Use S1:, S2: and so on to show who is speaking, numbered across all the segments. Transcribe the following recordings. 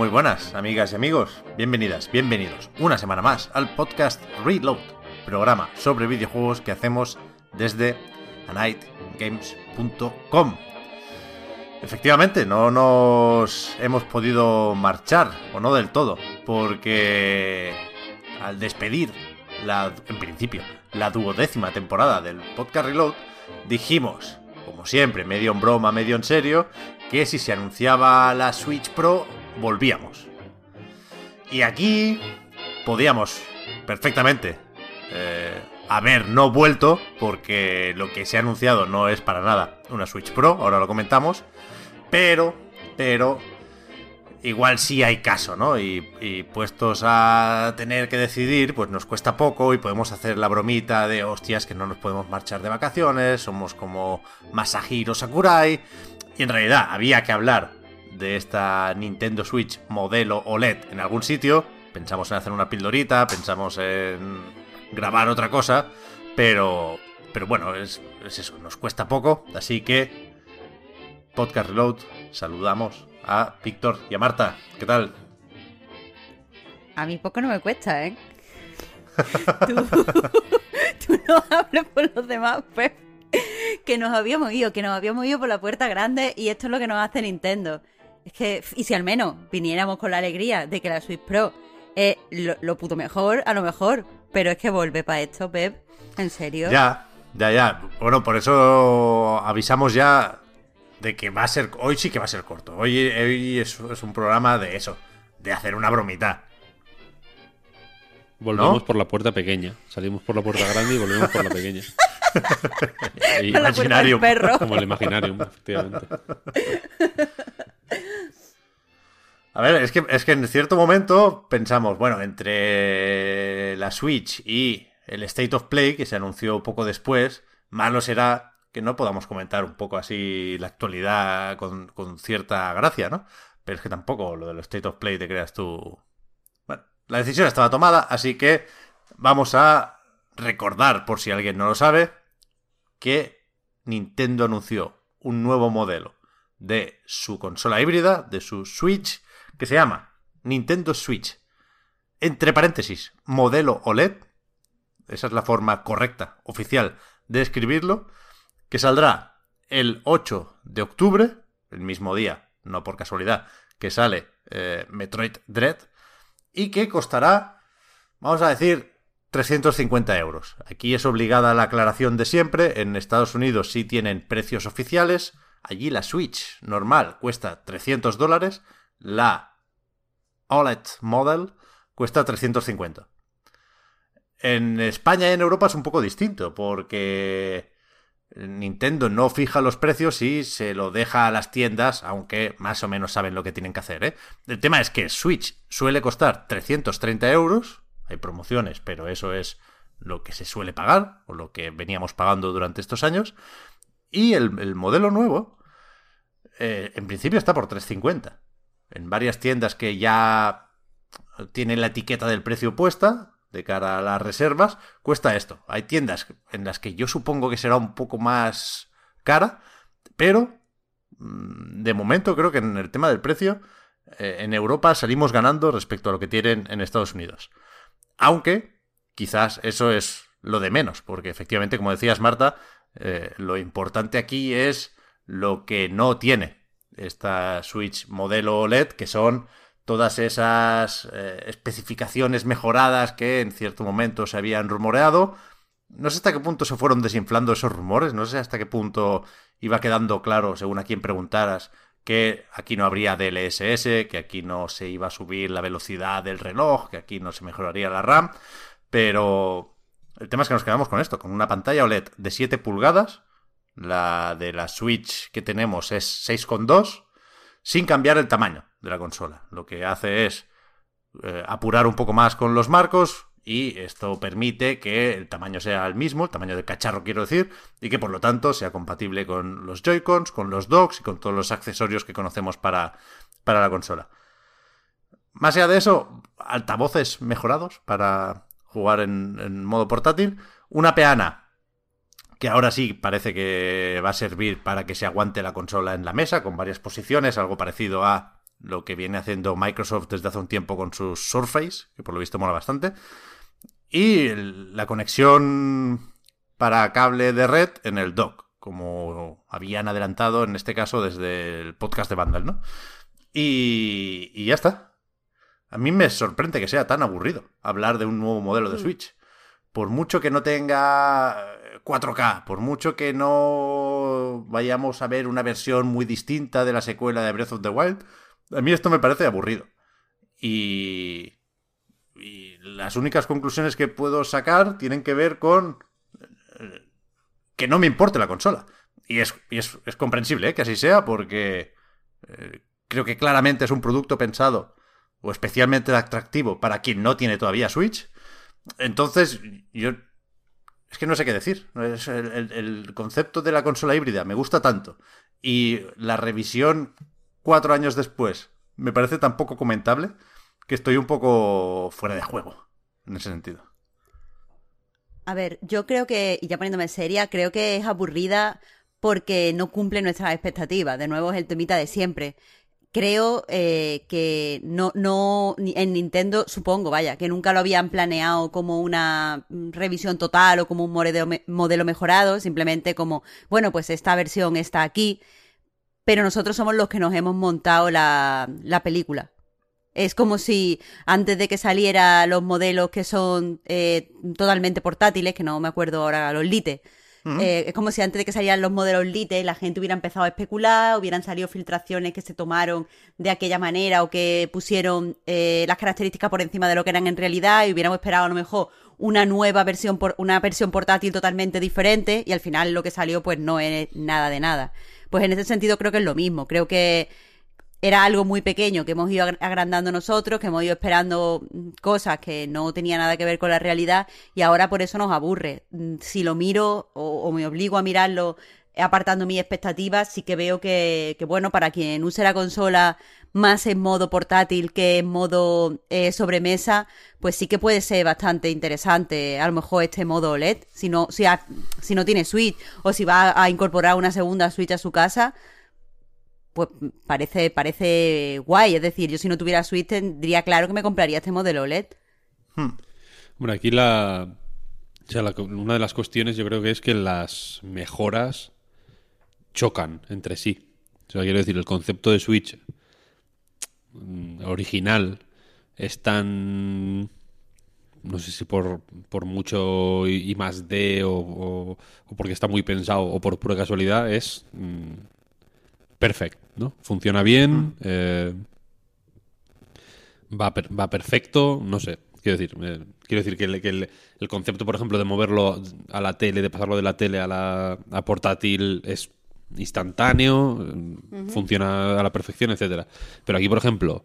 S1: Muy buenas, amigas y amigos. Bienvenidas, bienvenidos una semana más al podcast Reload, programa sobre videojuegos que hacemos desde anightgames.com. Efectivamente, no nos hemos podido marchar, o no del todo, porque al despedir, la, en principio, la duodécima temporada del podcast Reload, dijimos, como siempre, medio en broma, medio en serio, que si se anunciaba la Switch Pro, volvíamos. Y aquí podíamos perfectamente eh, haber no vuelto, porque lo que se ha anunciado no es para nada una Switch Pro, ahora lo comentamos, pero, pero, igual sí hay caso, ¿no? Y, y, puestos a tener que decidir, pues nos cuesta poco y podemos hacer la bromita de hostias que no nos podemos marchar de vacaciones, somos como Masahiro Sakurai, y en realidad había que hablar de esta Nintendo Switch modelo OLED en algún sitio, pensamos en hacer una pildorita, pensamos en grabar otra cosa, pero, pero bueno, es, es eso, nos cuesta poco, así que Podcast Reload, saludamos a Víctor y a Marta. ¿Qué tal?
S2: A mí poco no me cuesta, ¿eh? tú, tú no hables por los demás, pues. Que nos habíamos ido, que nos habíamos ido por la puerta grande y esto es lo que nos hace Nintendo. Es que, y si al menos viniéramos con la alegría de que la Switch Pro es lo, lo puto mejor, a lo mejor. Pero es que vuelve para esto, Pep. ¿En serio?
S1: Ya, ya, ya. Bueno, por eso avisamos ya de que va a ser. Hoy sí que va a ser corto. Hoy, hoy es, es, un programa de eso, de hacer una bromita.
S3: Volvemos ¿No? por la puerta pequeña. Salimos por la puerta grande y volvemos por la pequeña.
S1: y, imaginario.
S2: perro.
S3: Como el Imaginarium, efectivamente.
S1: A ver, es que, es que en cierto momento pensamos, bueno, entre la Switch y el State of Play, que se anunció poco después, malo será que no podamos comentar un poco así la actualidad con, con, cierta gracia, ¿no? Pero es que tampoco lo del State of Play te creas tú. Bueno, la decisión estaba tomada, así que vamos a recordar, por si alguien no lo sabe, que Nintendo anunció un nuevo modelo de su consola híbrida, de su Switch, que se llama Nintendo Switch. Entre paréntesis, modelo OLED. Esa es la forma correcta, oficial, de escribirlo que saldrá el 8 de octubre, el mismo día, no por casualidad, que sale eh, Metroid Dread, y que costará, vamos a decir, 350 euros. Aquí es obligada la aclaración de siempre, en Estados Unidos sí tienen precios oficiales, allí la Switch normal cuesta 300 dólares, la OLED Model cuesta 350. En España y en Europa es un poco distinto, porque Nintendo no fija los precios y se lo deja a las tiendas, aunque más o menos saben lo que tienen que hacer. ¿eh? El tema es que Switch suele costar 330 euros, hay promociones, pero eso es lo que se suele pagar, o lo que veníamos pagando durante estos años, y el, el modelo nuevo, eh, en principio está por 350. En varias tiendas que ya tienen la etiqueta del precio puesta, de cara a las reservas, cuesta esto. Hay tiendas en las que yo supongo que será un poco más cara, pero mm, de momento creo que en el tema del precio, eh, en Europa salimos ganando respecto a lo que tienen en Estados Unidos. Aunque quizás eso es lo de menos, porque efectivamente, como decías Marta, eh, lo importante aquí es lo que no tiene esta Switch modelo OLED, que son todas esas eh, especificaciones mejoradas que en cierto momento se habían rumoreado. No sé hasta qué punto se fueron desinflando esos rumores, no sé hasta qué punto iba quedando claro, según a quien preguntaras, que aquí no habría DLSS, que aquí no se iba a subir la velocidad del reloj, que aquí no se mejoraría la RAM, pero el tema es que nos quedamos con esto, con una pantalla OLED de 7 pulgadas, la de la Switch que tenemos es 6,2, sin cambiar el tamaño de la consola. Lo que hace es eh, apurar un poco más con los marcos, y esto permite que el tamaño sea el mismo, el tamaño del cacharro quiero decir, y que por lo tanto sea compatible con los Joy-Cons, con los docks y con todos los accesorios que conocemos para, para la consola. Más allá de eso, altavoces mejorados para jugar en, en modo portátil, una peana que ahora sí parece que va a servir para que se aguante la consola en la mesa, con varias posiciones, algo parecido a lo que viene haciendo Microsoft desde hace un tiempo con sus Surface, que por lo visto mola bastante. Y la conexión para cable de red en el dock, como habían adelantado en este caso desde el podcast de Vandal, ¿no? Y, y ya está. A mí me sorprende que sea tan aburrido hablar de un nuevo modelo de Switch. Por mucho que no tenga 4K, por mucho que no vayamos a ver una versión muy distinta de la secuela de Breath of the Wild, a mí esto me parece aburrido. Y, y las únicas conclusiones que puedo sacar tienen que ver con eh, que no me importe la consola. Y es, es, comprensible ¿eh? que así sea porque eh, creo que claramente es un producto pensado o especialmente atractivo para quien no tiene todavía Switch. Entonces, yo es que no sé qué decir. el, concepto de la consola híbrida me gusta tanto. Y la revisión cuatro años después me parece tan poco comentable que estoy un poco fuera de juego en ese sentido.
S2: A ver, yo creo que, y ya poniéndome seria, creo que es aburrida porque no cumple nuestras expectativas. De nuevo es el temita de siempre. Creo eh, que no, no, en Nintendo, supongo, vaya, que nunca lo habían planeado como una revisión total o como un modelo mejorado, simplemente como, bueno, pues esta versión está aquí pero nosotros somos los que nos hemos montado la, película. Es como si antes de que saliera los modelos que son eh, totalmente portátiles, que no me acuerdo ahora, los Lite, eh, es como si antes de que salieran los modelos Lite la gente hubiera empezado a especular, hubieran salido filtraciones que se tomaron de aquella manera o que pusieron eh, las características por encima de lo que eran en realidad y hubiéramos esperado a lo mejor una nueva versión, por, una versión portátil totalmente diferente y al final lo que salió pues no es nada de nada. Pues en ese sentido creo que es lo mismo. Creo que era algo muy pequeño que hemos ido agrandando nosotros, que hemos ido esperando cosas que no tenían nada que ver con la realidad y ahora por eso nos aburre. Mm, si lo miro o, me obligo a mirarlo apartando mis expectativas, sí que veo que, bueno, para quien use la consola más en modo portátil que en modo eh, sobremesa, pues sí que puede ser bastante interesante a lo mejor este modo OLED, si no, si, si no tiene Switch o si va a incorporar una segunda Switch a su casa, pues parece, parece guay. Es decir, yo si no tuviera Switch tendría claro que me compraría este modelo OLED.
S3: Hmm. Bueno, aquí la, una de las cuestiones yo creo que es que las mejoras chocan entre sí. O sea, quiero decir, el concepto de Switch mm, original es tan no sé si por, por mucho y, más de o, porque está muy pensado o por pura casualidad es mm, perfecto, ¿no? Funciona bien, mm. eh, va, va perfecto, no sé. Quiero decir, eh, quiero decir que, el, el, concepto, por ejemplo, de moverlo a la tele, de pasarlo de la tele a la a portátil es instantáneo, funciona a la perfección, etcétera. Pero aquí, por ejemplo,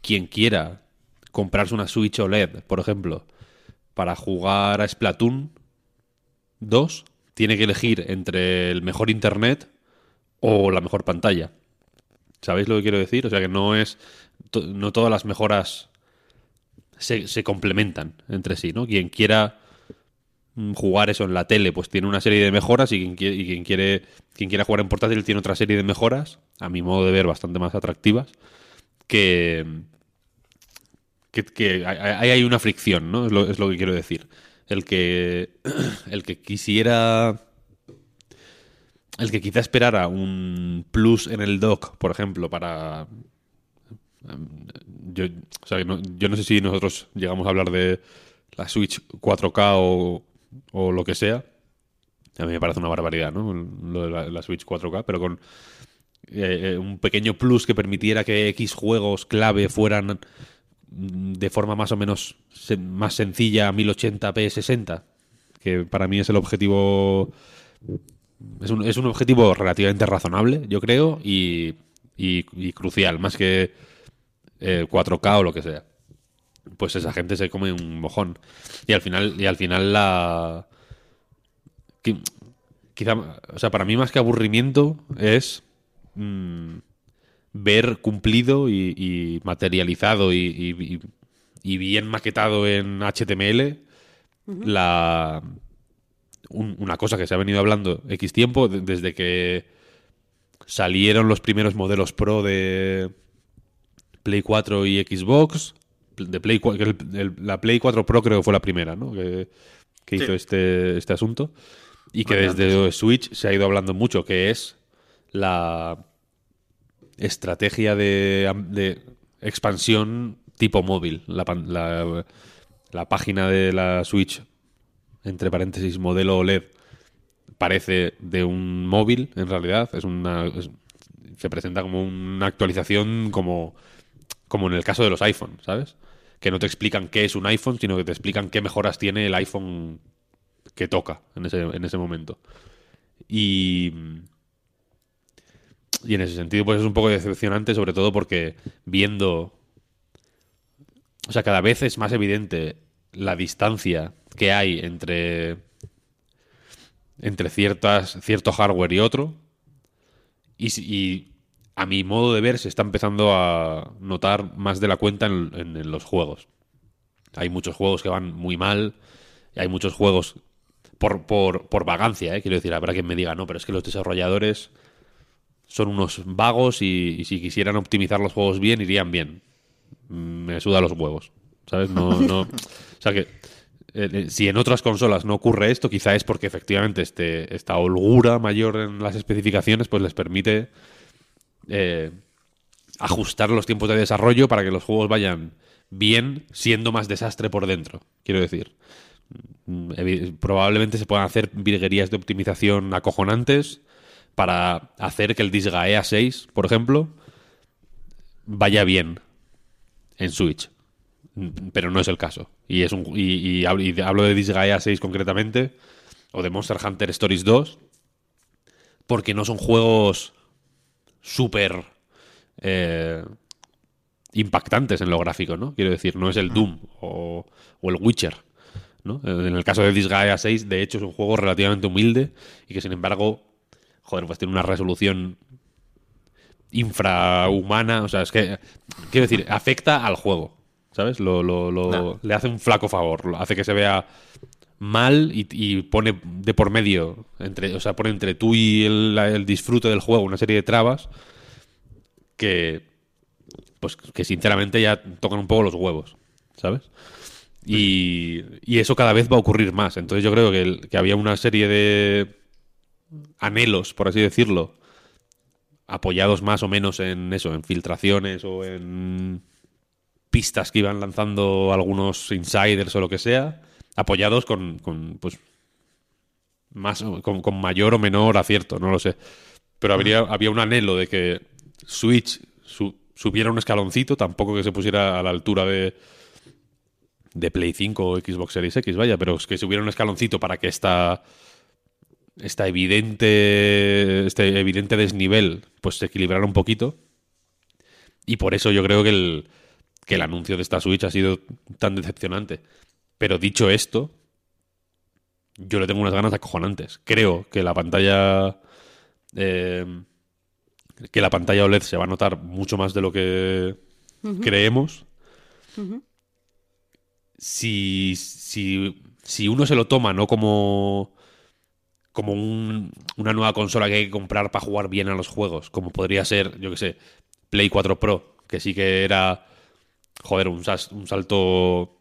S3: quien quiera comprarse una Switch OLED, por ejemplo, para jugar a Splatoon 2, tiene que elegir entre el mejor internet o la mejor pantalla. ¿Sabéis lo que quiero decir? O sea que no es. No todas las mejoras se, complementan entre sí, ¿no? Quien quiera Mm, jugar eso en la tele, pues tiene una serie de mejoras y quien, y quien quiera jugar en portátil tiene otra serie de mejoras, a mi modo de ver bastante más atractivas, que, que, ahí hay una fricción, ¿no? Es lo, es lo que quiero decir. El que, el que quisiera el que quizá esperara un plus en el dock, por ejemplo, para... Yo, o sea, yo no sé si nosotros llegamos a hablar de la Switch 4K o, o lo que sea. A mí me parece una barbaridad, ¿no? Lo de la, Switch 4K, pero con, eh, eh, un pequeño plus que permitiera que X juegos clave fueran mm, de forma más o menos más sencilla 1080p 60, que para mí es el objetivo es un, es un objetivo relativamente razonable, yo creo, y, y- y crucial, más que eh, 4K o lo que sea. Pues esa gente se come un mojón. Y al final, y al final la. qui- Quizá, o sea, para mí más que aburrimiento es mm, ver cumplido y, y materializado y, y- y- y bien maquetado en HTML la un- una cosa que se ha venido hablando X tiempo, de- desde que salieron los primeros modelos Pro de Play 4 y Xbox. De Play, el- el- la Play 4 Pro creo que fue la primera, ¿no? Que, que
S1: Sí.
S3: hizo este, este asunto. Y que desde Switch se ha ido hablando mucho, que es la estrategia de, expansión tipo móvil. La, la página de la Switch, entre paréntesis, modelo OLED, parece de un móvil, en realidad. Es una. se presenta como una actualización como, como en el caso de los iPhone, ¿sabes? Que no te explican qué es un iPhone, sino que te explican qué mejoras tiene el iPhone que toca en ese, en ese momento. Y. Y en ese sentido, pues es un poco decepcionante, sobre todo porque viendo. O sea, cada vez es más evidente la distancia que hay entre. entre ciertas, cierto hardware y otro. Y, a mi modo de ver se está empezando a notar más de la cuenta en, en- en los juegos. Hay muchos juegos que van muy mal. Y hay muchos juegos por, por, por vagancia, ¿eh? quiero decir, habrá quien me diga, no, pero es que los desarrolladores son unos vagos y, y si quisieran optimizar los juegos bien, irían bien. Mm, Me suda los huevos, ¿sabes? No, no, o sea que eh, eh, si en otras consolas no ocurre esto, quizá es porque efectivamente este, esta holgura mayor en las especificaciones pues les permite eh, ajustar los tiempos de desarrollo para que los juegos vayan bien, siendo más desastre por dentro, quiero decir. Mm, Probablemente se puedan hacer virguerías de optimización acojonantes para hacer que el Disgaea 6, por ejemplo, vaya bien en Switch. Mm, Pero no es el caso. Y, es un, y, y hablo, y hablo de Disgaea 6 concretamente, o de Monster Hunter Stories 2, porque no son juegos súper eh, impactantes en lo gráfico, ¿no? Quiero decir, no es el Doom o, o el Witcher. ¿no? En el caso de Disgaea 6, de hecho, es un juego relativamente humilde y que, sin embargo, joder, pues tiene una resolución infrahumana. O sea, es que, quiero decir, afecta al juego, ¿sabes? Lo, lo- lo-
S1: No.
S3: Le hace un flaco favor, lo hace que se vea mal y, y pone de por medio, entre, o sea, pone entre tú y el, el disfrute del juego una serie de trabas que, pues, que sinceramente ya tocan un poco los huevos, ¿sabes? Y, y eso cada vez va a ocurrir más. Entonces yo creo que, el- que había una serie de anhelos, por así decirlo, apoyados más o menos en eso, en filtraciones o en pistas que iban lanzando algunos insiders o lo que sea, apoyados con, con, pues más con, con mayor o menor acierto, no lo sé. Pero habría, había un anhelo de que Switch su- subiera un escaloncito, tampoco que se pusiera a la altura de, de Play 5 o Xbox Series X, vaya, pero es que si hubiera un escaloncito para que esta esta evidente este evidente desnivel pues se equilibrara un poquito y por eso yo creo que el que el anuncio de esta Switch ha sido tan decepcionante. Pero dicho esto yo le tengo unas ganas acojonantes. Creo que la pantalla eh, que la pantalla OLED se va a notar mucho más de lo que creemos. Si, si, si uno se lo toma no como como un- una nueva consola que hay que comprar para jugar bien a los juegos, como podría ser, yo que sé, Play 4 Pro, que sí que era, joder, un, salto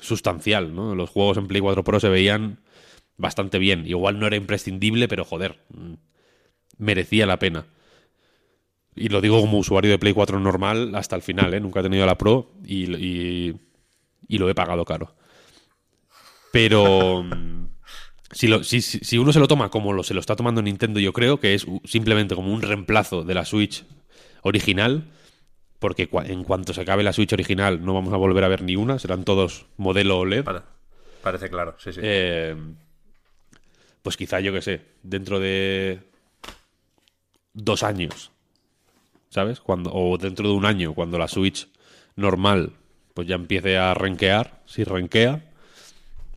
S3: sustancial, ¿no? Los juegos en Play 4 Pro se veían bastante bien. Igual no era imprescindible, pero joder, mm, merecía la pena. Y lo digo como usuario de Play 4 normal hasta el final, ¿eh? Nunca he tenido la Pro y, y- lo he pagado caro. Pero... mm, si, si, uno se lo toma como lo, se lo está tomando Nintendo, yo creo que es simplemente como un reemplazo de la Switch original, porque en cuanto se acabe la Switch original no vamos a volver a ver ni una, serán todos modelo OLED.
S1: Pare- parece claro, sí, sí.
S3: Eh, pues quizá, yo que sé, dentro de dos años, ¿sabes? Cuando, o dentro de un año, cuando la Switch normal pues ya empiece a renquear, si renquea,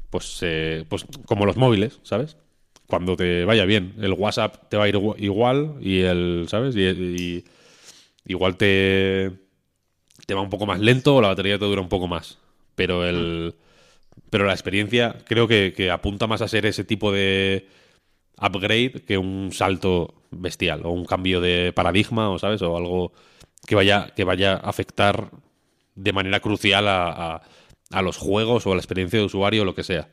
S3: pues, eh, pues como los móviles, ¿sabes? Cuando te vaya bien, el WhatsApp te va a ir igu- igual y el, ¿sabes? Y, y igual te, te va un poco más lento o la batería te dura un poco más. Pero el, pero la experiencia creo que, apunta más a ser ese tipo de upgrade que un salto bestial o un cambio de paradigma o sabes o algo que vaya que vaya a afectar de manera crucial a, a- los juegos o a la experiencia de usuario o lo que sea.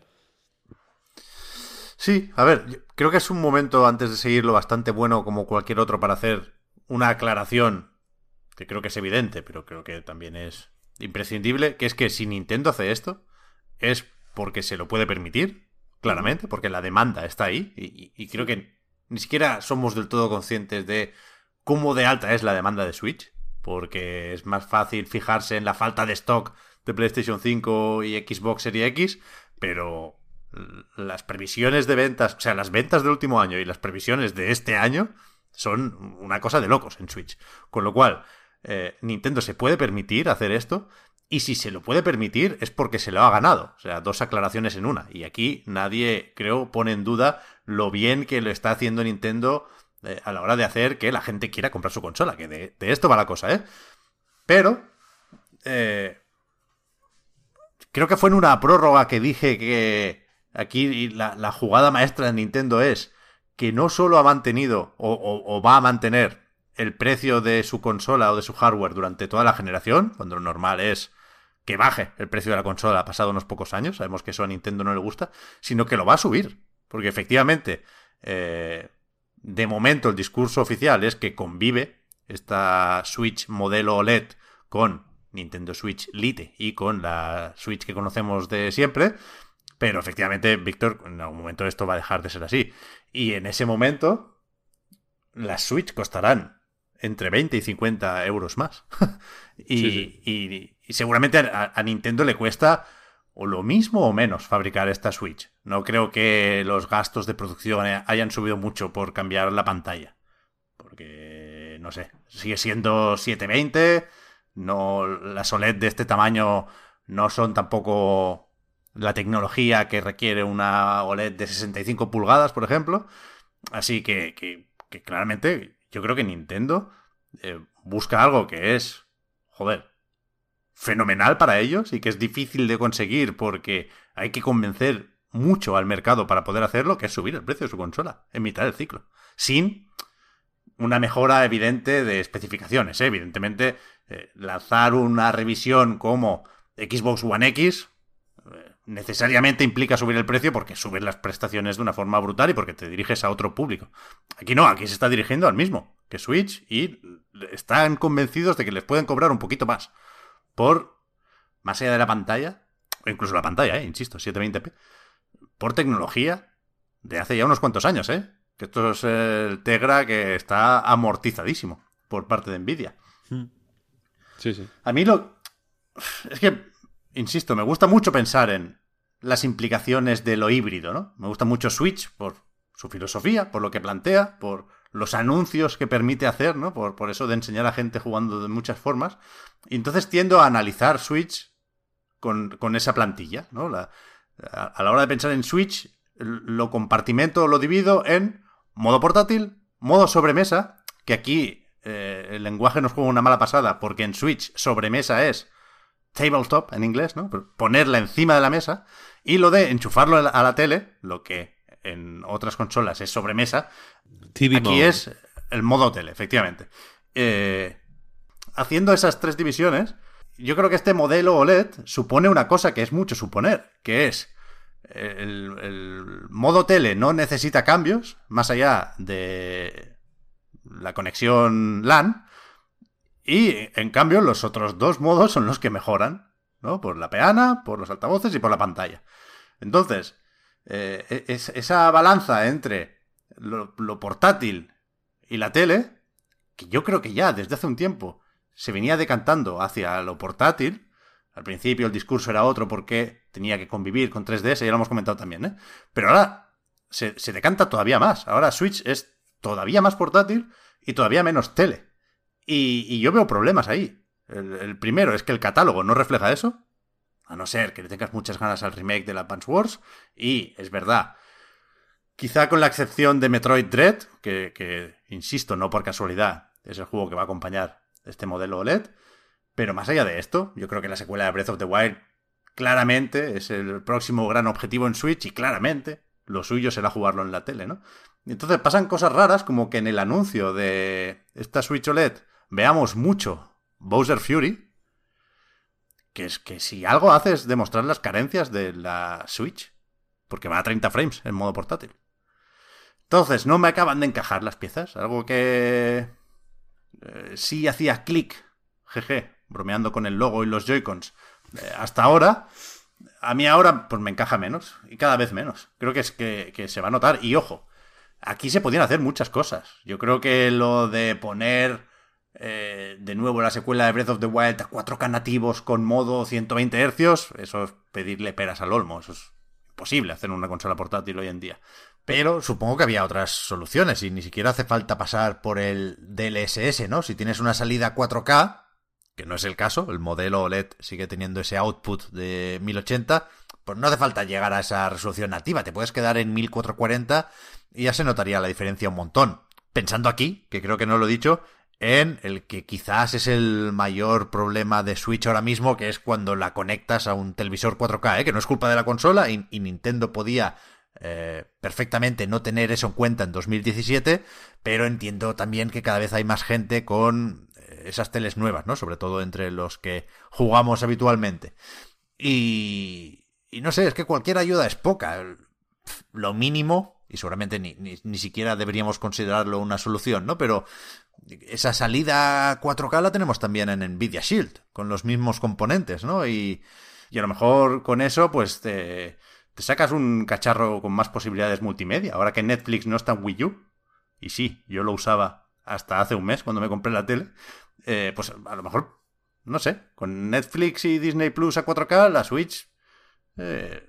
S1: Sí, a ver, creo que es un momento antes de seguirlo bastante bueno como cualquier otro para hacer una aclaración que creo que es evidente, pero creo que también es imprescindible, que es que si Nintendo hace esto es porque se lo puede permitir, claramente, porque la demanda está ahí y, creo que ni siquiera somos del todo conscientes de cómo de alta es la demanda de Switch, porque es más fácil fijarse en la falta de stock de PlayStation 5 y Xbox Series X, pero las previsiones de ventas, o sea, las ventas del último año y las previsiones de este año son una cosa de locos en Switch. Con lo cual, eh, Nintendo se puede permitir hacer esto. Y si se lo puede permitir es porque se lo ha ganado. O sea, dos aclaraciones en una. Y aquí nadie, creo, pone en duda lo bien que lo está haciendo Nintendo eh, a la hora de hacer que la gente quiera comprar su consola. Que de, esto va la cosa, ¿eh? Pero, eh, creo que fue en una prórroga que dije que aquí la, jugada maestra de Nintendo es que no solo ha mantenido o va a mantener el precio de su consola o de su hardware durante toda la generación, cuando lo normal es que baje el precio de la consola pasado unos pocos años, sabemos que eso a Nintendo no le gusta, sino que lo va a subir, porque efectivamente, eh, de momento el discurso oficial es que convive esta Switch modelo OLED con Nintendo Switch Lite y con la Switch que conocemos de siempre, pero efectivamente, Víctor, en algún momento esto va a dejar de ser así. Y en ese momento, las Switch costarán entre 20 y 50 euros más. y,
S3: Sí, sí.
S1: y- y seguramente a, a Nintendo le cuesta o lo mismo o menos fabricar esta Switch. No creo que los gastos de producción hayan subido mucho por cambiar la pantalla. Porque, no sé, sigue siendo 720. No, las OLED de este tamaño no son tampoco la tecnología que requiere una OLED de 65 pulgadas, por ejemplo. Así que, que- que claramente yo creo que Nintendo eh, busca algo que es, joder, fenomenal para ellos y que es difícil de conseguir porque hay que convencer mucho al mercado para poder hacerlo, que es subir el precio de su consola en mitad del ciclo. Sin una mejora evidente de especificaciones. ¿eh? Evidentemente, eh, lanzar una revisión como Xbox One X necesariamente implica subir el precio porque subes las prestaciones de una forma brutal y porque te diriges a otro público. Aquí no, aquí se está dirigiendo al mismo que Switch y están convencidos de que les pueden cobrar un poquito más por, más allá de la pantalla, o incluso la pantalla, eh, insisto, 720p, por tecnología de hace ya unos cuantos años, ¿eh? Que esto es el Tegra que está amortizadísimo por parte de Nvidia.
S3: Sí, sí.
S1: A mí lo... Es que, insisto, me gusta mucho pensar en las implicaciones de lo híbrido, ¿no? Me gusta mucho Switch por su filosofía, por lo que plantea, por los anuncios que permite hacer, ¿no? Por, por eso de enseñar a gente jugando de muchas formas. Y entonces tiendo a analizar Switch con, con esa plantilla, ¿no? La- a, la hora de pensar en Switch, lo compartimento, lo divido en modo portátil, modo sobremesa, que aquí eh, el lenguaje nos juega una mala pasada, porque en Switch sobremesa es tabletop en inglés, ¿no? Ponerla encima de la mesa, y lo de enchufarlo a la, tele, lo que en otras consolas es sobremesa,
S3: TV
S1: Aquí
S3: mode.
S1: es el modo tele, efectivamente. Eh, haciendo esas tres divisiones, yo creo que este modelo OLED supone una cosa que es mucho suponer, que es el, el modo tele no necesita cambios, más allá de la conexión LAN, y en cambio los otros dos modos son los que mejoran, ¿no? Por la peana, por los altavoces y por la pantalla. Entonces, eh, es, esa balanza entre lo, lo portátil y la tele, que yo creo que ya desde hace un tiempo se venía decantando hacia lo portátil. Al principio el discurso era otro porque tenía que convivir con 3DS, ya lo hemos comentado también, ¿eh? Pero ahora se, se decanta todavía más. Ahora Switch es todavía más portátil y todavía menos tele. Y, yo veo problemas ahí. El, primero es que el catálogo no refleja eso. A no ser que le tengas muchas ganas al remake de la Punch Wars. Y es verdad. Quizá con la excepción de Metroid Dread, que, que, insisto, no por casualidad, es el juego que va a acompañar este modelo OLED. Pero más allá de esto, yo creo que la secuela de Breath of the Wild claramente es el próximo gran objetivo en Switch y claramente lo suyo será jugarlo en la tele, ¿no? Entonces pasan cosas raras como que en el anuncio de esta Switch OLED veamos mucho Bowser Fury, que es que si algo hace es demostrar las carencias de la Switch, porque va a 30 frames en modo portátil. Entonces, no me acaban de encajar las piezas, algo que eh, sí hacía clic, jeje, bromeando con el logo y los Joy-Cons. Eh, hasta ahora, a mí ahora pues me encaja menos, y cada vez menos. Creo que es que, que se va a notar, y ojo, aquí se podían hacer muchas cosas. Yo creo que lo de poner eh, de nuevo la secuela de Breath of the Wild a 4K nativos con modo 120 Hz, eso es pedirle peras al olmo, eso es imposible hacer una consola portátil hoy en día. Pero supongo que había otras soluciones y ni siquiera hace falta pasar por el DLSS, ¿no? Si tienes una salida 4K, que no es el caso, el modelo OLED sigue teniendo ese output de 1080, pues no hace falta llegar a esa resolución nativa, te puedes quedar en 1440 y ya se notaría la diferencia un montón. Pensando aquí, que creo que no lo he dicho, en el que quizás es el mayor problema de Switch ahora mismo, que es cuando la conectas a un televisor 4K, ¿eh? que no es culpa de la consola y, Nintendo podía eh, perfectamente no tener eso en cuenta en 2017, pero entiendo también que cada vez hay más gente con eh, esas teles nuevas, ¿no? Sobre todo entre los que jugamos habitualmente. Y, y no sé, es que cualquier ayuda es poca. Lo mínimo, y seguramente ni, ni, ni siquiera deberíamos considerarlo una solución, ¿no? Pero esa salida 4K la tenemos también en Nvidia Shield, con los mismos componentes, ¿no? Y, a lo mejor con eso, pues te, te, sacas un cacharro con más posibilidades multimedia. Ahora que Netflix no está en Wii U, y sí, yo lo usaba hasta hace un mes cuando me compré la tele, eh, pues a lo mejor, no sé, con Netflix y Disney Plus a 4K, la Switch, eh,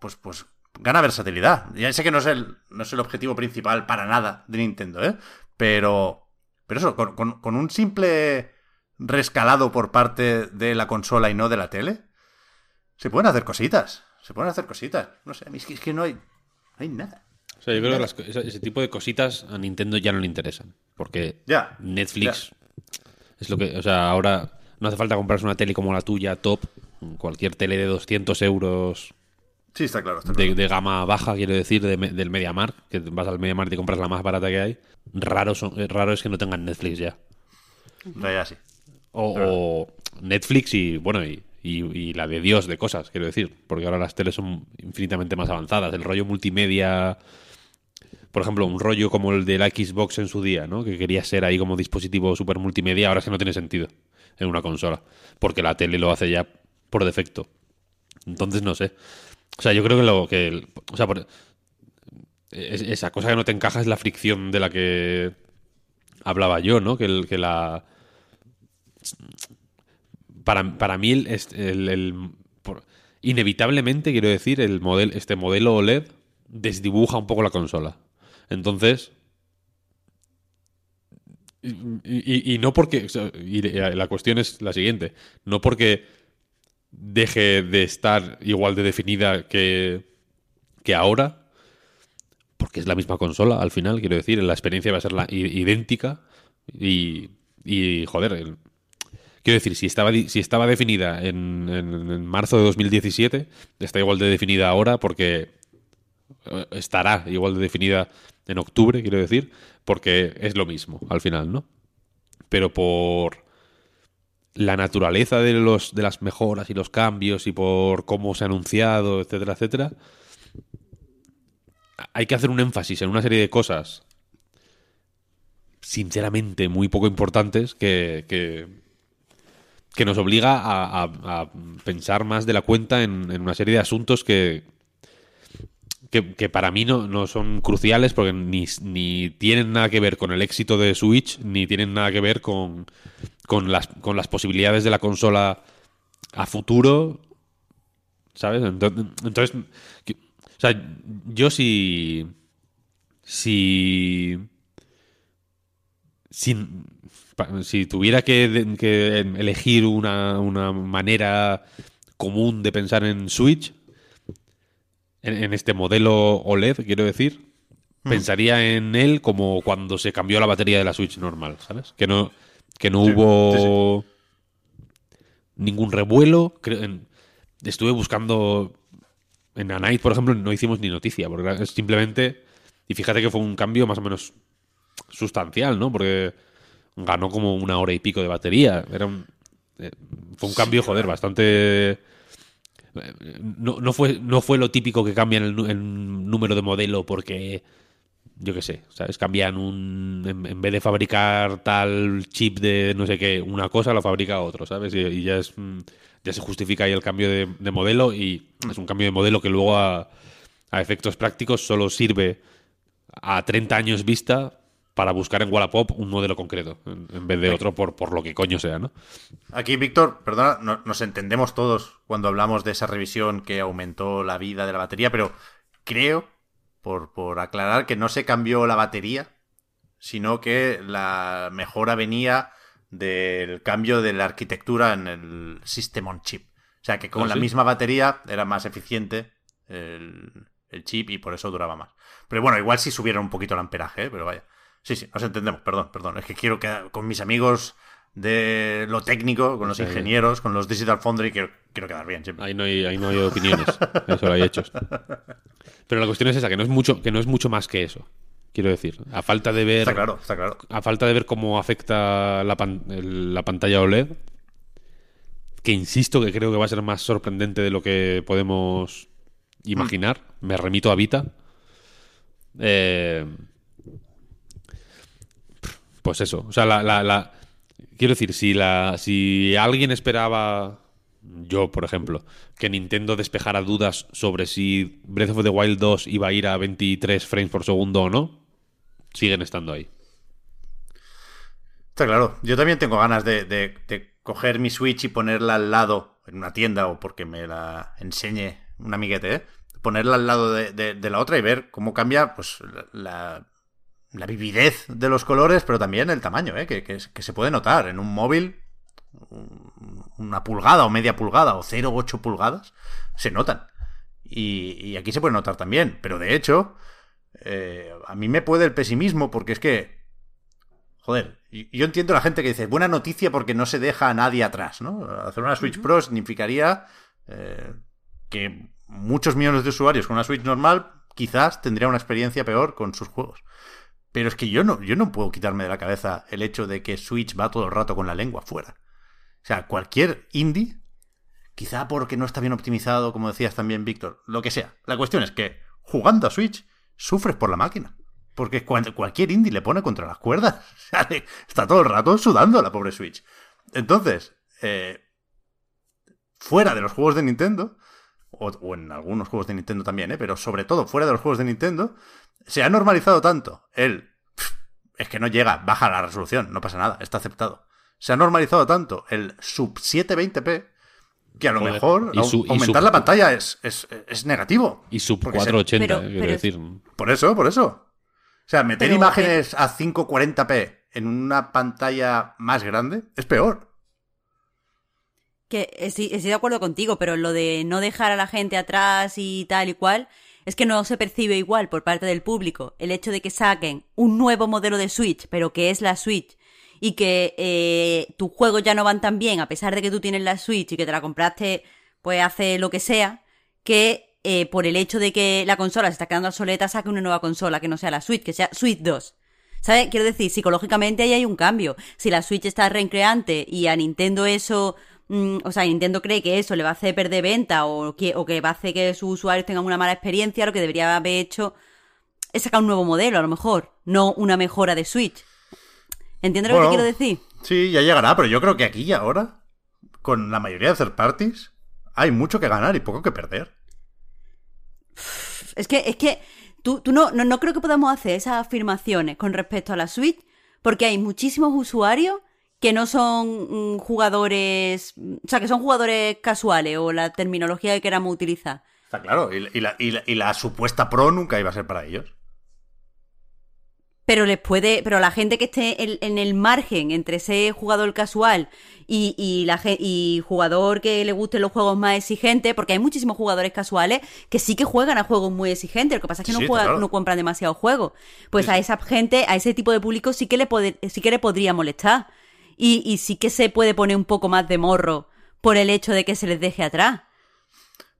S1: pues, pues gana versatilidad. Ya sé que no es, el, no es el objetivo principal para nada de Nintendo, ¿eh? Pero pero eso, con, con, con, un simple rescalado por parte de la consola y no de la tele, se pueden hacer cositas. Se pueden hacer cositas. No sé, es que, es que no, hay, no hay nada.
S3: O sea, yo creo que las, ese, ese, tipo de cositas a Nintendo ya no le interesan. Porque
S1: ya,
S3: Netflix ya. es lo que. O sea, ahora no hace falta comprarse una tele como la tuya, top. Cualquier tele de 200 euros.
S1: Sí, está claro. Está
S3: de,
S1: claro.
S3: de, gama baja, quiero decir, de, del MediaMarkt, que vas al MediaMarkt y compras la más barata que hay. Raro, son, raro es que no tengan Netflix ya.
S1: No, ya sí.
S3: O, o Netflix y, bueno, y, y, y, la de Dios de cosas, quiero decir. Porque ahora las teles son infinitamente más avanzadas. El rollo multimedia. Por ejemplo, un rollo como el de la Xbox en su día, ¿no? Que quería ser ahí como dispositivo super multimedia, ahora es que no tiene sentido en una consola. Porque la tele lo hace ya por defecto. Entonces, no sé. O sea, yo creo que lo que. O sea, esa cosa que no te encaja es la fricción de la que hablaba yo, ¿no? Que, el, que la. Para, para mí, el, el, inevitablemente, quiero decir, el model, este modelo OLED desdibuja un poco la consola. Entonces. Y, no porque. La cuestión es la siguiente. No porque deje de estar igual de definida que, que ahora, porque es la misma consola al final, quiero decir, la experiencia va a ser la, idéntica y, y joder, quiero decir, si estaba, si estaba definida en, en, en, marzo de 2017, está igual de definida ahora porque estará igual de definida en octubre, quiero decir, porque es lo mismo al final, ¿no? Pero por la naturaleza de, los, de las mejoras y los cambios y por cómo se ha anunciado, etcétera, etcétera, hay que hacer un énfasis en una serie de cosas sinceramente muy poco importantes que, que, que nos obliga a, pensar más de la cuenta en, en, una serie de asuntos que, que, que para mí no, no son cruciales porque ni, ni tienen nada que ver con el éxito de Switch, ni tienen nada que ver con, con, las, con las posibilidades de la consola a futuro. ¿Sabes? Entonces, que- o sea, yo si. Si. Si, si tuviera que, elegir una, una manera común de pensar en Switch, en, en este modelo OLED, quiero decir, pensaría en él como cuando se cambió la batería de la Switch normal, ¿sabes? Que no, que no
S1: Sí,
S3: hubo ningún revuelo. Estuve buscando en A Night, por ejemplo, no hicimos ni noticia, porque simplemente. Y fíjate que fue un cambio más o menos sustancial, ¿no? Porque ganó como una hora y pico de batería. Era un, eh, fue un cambio, joder, bastante. No, no, fue, no fue lo típico que cambian el número de modelo porque. Yo qué sé, ¿sabes? Cambian un. En, en vez de fabricar tal chip de no sé qué, una cosa, lo fabrica otro, ¿sabes? Y, y ya es. mm, Ya se justifica ahí el cambio de, de modelo y es un cambio de modelo que luego a, a efectos prácticos solo sirve a 30 años vista para buscar en Wallapop un modelo concreto en, en vez de otro por, por lo que coño sea, ¿no?
S1: Aquí, Víctor, perdona, no- nos entendemos todos cuando hablamos de esa revisión que aumentó la vida de la batería, pero creo, por, por aclarar, que no se cambió la batería, sino que la mejora venía del cambio de la arquitectura en el System on Chip. O sea, que con
S3: ¿Ah,
S1: la
S3: sí?
S1: misma batería era más eficiente el, el chip y por eso duraba más. Pero bueno, igual sí subieron un poquito el amperaje, ¿eh? pero vaya. Sí, sí, nos entendemos, perdón, perdón. Es que quiero quedar con mis amigos de lo técnico, con los ingenieros, con los Digital Foundry, quiero, quiero quedar bien siempre.
S3: Ahí no hay, ahí no hay opiniones, eso hay hechos. Pero la cuestión es esa, que no es mucho, que no es mucho más que eso. Quiero decir, a falta de ver.
S1: Está claro, está claro.
S3: a falta de ver cómo afecta la, pan- el- la pantalla OLED, que insisto que creo que va a ser más sorprendente de lo que podemos imaginar, me remito a Vita. Eh, pues eso, o sea, la, la- la- quiero decir, si, alguien esperaba, yo por ejemplo, que Nintendo despejara dudas sobre si Breath of the Wild 2 iba a ir a 23 frames por segundo o no, siguen estando ahí.
S1: Está claro. Yo también tengo ganas de, coger mi Switch y ponerla al lado en una tienda o porque me la enseñe un amiguete, ¿eh? Ponerla al lado de- de la otra y ver cómo cambia pues la, la vividez de los colores, pero también el tamaño, ¿eh? Que, que- que se puede notar en un móvil un- una pulgada o media pulgada o 0,8 pulgadas se notan. Y, y aquí se puede notar también. Pero de hecho, eh, a mí me puede el pesimismo porque es que Joder, yo entiendo a la gente que dice, buena noticia porque no se deja a nadie atrás, ¿no? Hacer una Switch Pro significaría eh, que muchos millones de usuarios con una Switch normal quizás tendrían una experiencia peor con sus juegos. Pero es que yo no, yo no puedo quitarme de la cabeza el hecho de que Switch va todo el rato con la lengua fuera. O sea, cualquier indie, quizá porque no está bien optimizado, como decías también, Víctor, lo que sea. La cuestión es que jugando a Switch sufres por la máquina. Porque cuando cualquier indie le pone contra las cuerdas. Está todo el rato sudando la pobre Switch. Entonces, eh, fuera de los juegos de Nintendo, o, o en algunos juegos de Nintendo también, ¿eh? pero sobre todo fuera de los juegos de Nintendo, se ha normalizado tanto el... "Pff, Es que no llega, baja la resolución, no pasa nada, está aceptado. Se ha normalizado tanto el sub 720p que a lo
S3: Joder.
S1: mejor
S3: Y y
S1: aumentar la pantalla es, es, es negativo.
S3: Y sub
S1: Porque se-
S3: 480,
S2: Pero-
S3: quiero
S2: pero-
S3: decir.
S1: Por eso, por eso. O sea, meter
S2: Pero,
S1: imágenes a 540p en una pantalla más grande es peor.
S2: Que estoy de acuerdo contigo, pero lo de no dejar a la gente atrás y tal y cual, es que no se percibe igual por parte del público el hecho de que saquen un nuevo modelo de Switch, pero que es la Switch, y que eh, tus juegos ya no van tan bien, a pesar de que tú tienes la Switch y que te la compraste, pues hace lo que sea, que eh, por el hecho de que la consola se está quedando obsoleta, saque una nueva consola que no sea la Switch, que sea Switch 2. ¿Sabes? Quiero decir, psicológicamente ahí hay un cambio. Si la Switch está reincreante y a Nintendo eso, mm, o sea, Nintendo cree que eso le va a hacer perder venta o que, o que va a hacer que sus usuarios tengan una mala experiencia, lo que debería haber hecho es sacar un nuevo modelo, a lo mejor, no una mejora de Switch. ¿Entiendes lo que
S1: Bueno,
S2: quiero decir?
S1: Sí, ya llegará, pero yo creo que aquí y ahora, con la mayoría de third parties, hay mucho que ganar y poco que perder.
S2: Es que, es que tú, tú no, no, no creo que podamos hacer esas afirmaciones con respecto a la Switch, porque hay muchísimos usuarios que no son mm, jugadores, o sea, que son jugadores casuales o la terminología que queramos utilizar.
S1: Está claro, y, y la, y la- y la supuesta pro nunca iba a ser para ellos.
S2: Pero les puede, pero la gente que esté en, en el margen entre ese jugador casual y, y la y jugador que le gusten los juegos más exigentes, porque hay muchísimos jugadores casuales que sí que juegan a juegos muy exigentes, lo que pasa es que
S1: Sí,
S2: no juegan,
S1: claro.
S2: no compran demasiados juegos. Pues a esa gente, a ese tipo de público sí que le pode- sí que le podría molestar. Y, y sí que se puede poner un poco más de morro por el hecho de que se les deje atrás.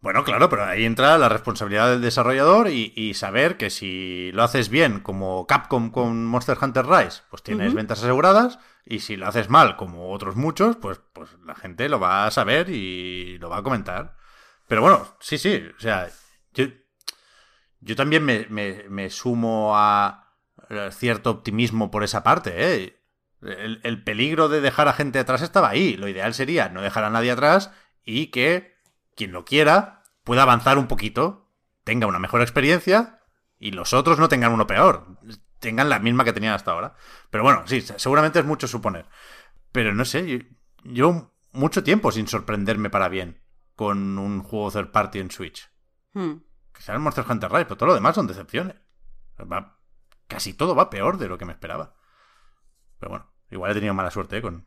S1: Bueno, claro, pero ahí entra la responsabilidad del desarrollador y, y saber que si lo haces bien, como Capcom con Monster Hunter Rise, pues tienes ventas aseguradas, y si lo haces mal, como otros muchos, pues, pues la gente lo va a saber y lo va a comentar. Pero bueno, sí, sí, o sea, yo, yo también me, me- me sumo a cierto optimismo por esa parte, ¿eh? El, el peligro de dejar a gente atrás estaba ahí. Lo ideal sería no dejar a nadie atrás y que quien lo quiera pueda avanzar un poquito, tenga una mejor experiencia y los otros no tengan uno peor, tengan la misma que tenían hasta ahora. Pero bueno, sí, seguramente es mucho suponer. Pero no sé, yo, yo mucho tiempo sin sorprenderme para bien con un juego third party en Switch.
S2: Hmm.
S1: Quizás el Monster Hunter Rise, pero todo lo demás son decepciones. Va- casi todo va peor de lo que me esperaba. Pero bueno, igual he tenido mala suerte ¿eh? con,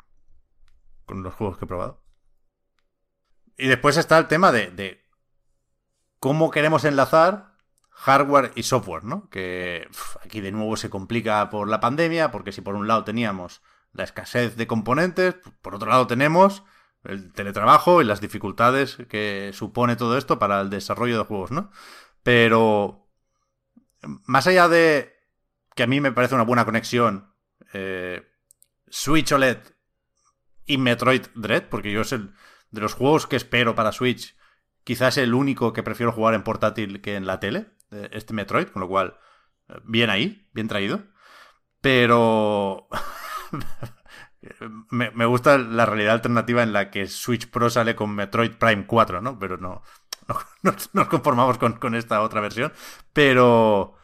S1: con los juegos que he probado. Y después está el tema de, cómo queremos enlazar hardware y software, ¿no? Que aquí de nuevo se complica por la pandemia, porque si por un lado teníamos la escasez de componentes, por otro lado tenemos el teletrabajo y las dificultades que supone todo esto para el desarrollo de juegos, ¿no? Pero más allá de que a mí me parece una buena conexión eh, Switch OLED y Metroid Dread, porque yo es el de los juegos que espero para Switch, quizás el único que prefiero jugar en portátil que en la tele, eh, este Metroid, con lo cual, eh, bien ahí, bien traído. Pero me, me gusta la realidad alternativa en la que Switch Pro sale con Metroid Prime 4, ¿no? Pero no, no nos, nos conformamos con, con esta otra versión. Pero,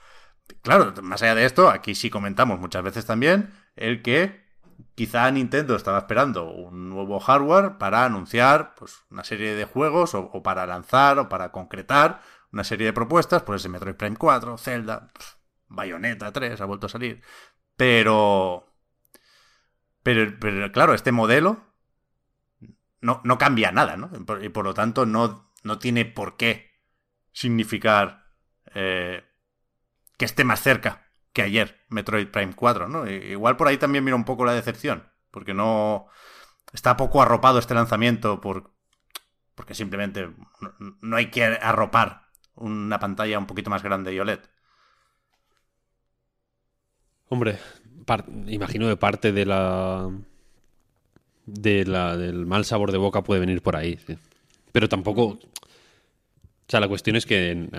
S1: claro, más allá de esto, aquí sí comentamos muchas veces también el que quizá Nintendo estaba esperando un nuevo hardware para anunciar pues, una serie de juegos o, para lanzar o para concretar una serie de propuestas, pues ese Metroid Prime 4, Zelda, Bayonetta 3 ha vuelto a salir. Pero, pero, claro, este modelo no, no cambia nada, ¿no? Y por lo tanto no, no tiene por qué significar eh, que esté más cerca que ayer Metroid Prime 4, ¿no? I- Igual por ahí también mira un poco la decepción, porque no está poco arropado este lanzamiento por porque simplemente no, hay que arropar una pantalla un poquito más grande y OLED.
S3: Hombre, imagino que parte de la, de la del mal sabor de boca puede venir por ahí. sí. Pero tampoco. O sea, la cuestión es que en-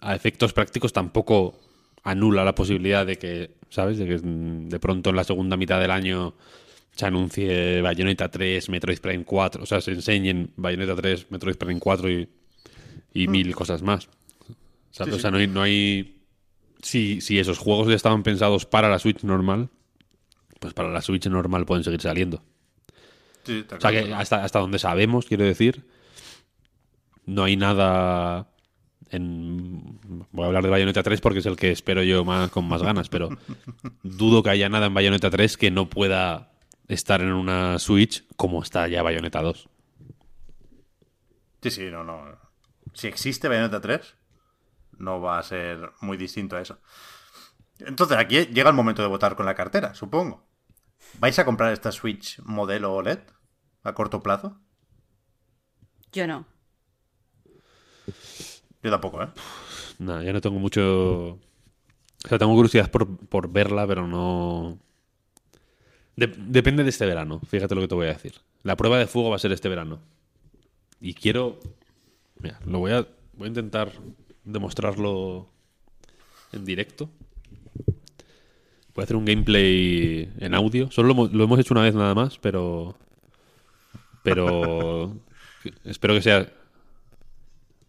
S3: a, efectos prácticos tampoco anula la posibilidad de que, ¿sabes? De que mm, de pronto en la segunda mitad del año se anuncie Bayonetta 3, Metroid Prime 4, o sea, se enseñen Bayonetta 3, Metroid Prime 4 y, y mil cosas más. ¿Sabes? O sea, no hay, no hay si, si esos juegos ya estaban pensados para la Switch normal, pues para la Switch normal pueden seguir saliendo.
S1: Sí,
S3: O sea que hasta, hasta donde sabemos, quiero decir, no hay nada en... Voy a hablar de Bayonetta 3 porque es el que espero yo más, con más ganas, pero dudo que haya nada en Bayonetta 3 que no pueda estar en una Switch como está ya Bayonetta 2.
S1: Sí, sí, no, no. Si existe Bayonetta 3, no va a ser muy distinto a eso. Entonces, aquí llega el momento de votar con la cartera, supongo. ¿Vais a comprar esta Switch modelo OLED a corto plazo?
S2: Yo no.
S1: Yo tampoco, ¿eh?
S3: Nada, ya no tengo mucho... O sea, tengo curiosidad por, por verla, pero no... De- depende de este verano, fíjate lo que te voy a decir. La prueba de fuego va a ser este verano. Y quiero... Mira, lo voy a, voy a intentar demostrarlo en directo. Voy a hacer un gameplay en audio. Solo lo, lo hemos hecho una vez nada más, pero... Pero... espero que sea...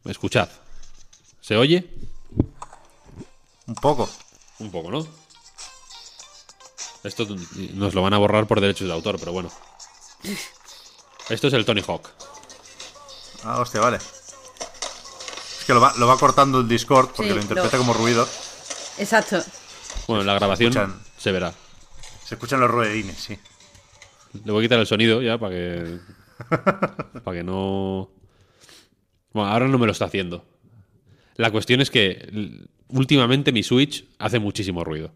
S3: Escuchad. ¿Se oye?
S1: Un poco.
S3: Un poco, ¿no? Esto nos lo van a borrar por derechos de autor, pero bueno. Esto es el Tony Hawk.
S1: Ah, hostia, vale. Es que lo va, lo va cortando el Discord porque
S2: Sí,
S1: lo interpreta
S2: lo-
S1: como ruido.
S2: Exacto.
S3: Bueno, en la grabación
S1: escuchan.
S3: se verá.
S1: Se escuchan los ruedines, sí.
S3: Le voy a quitar el sonido ya para que. para que no. Bueno, ahora no me lo está haciendo. La cuestión es que últimamente mi Switch hace muchísimo ruido.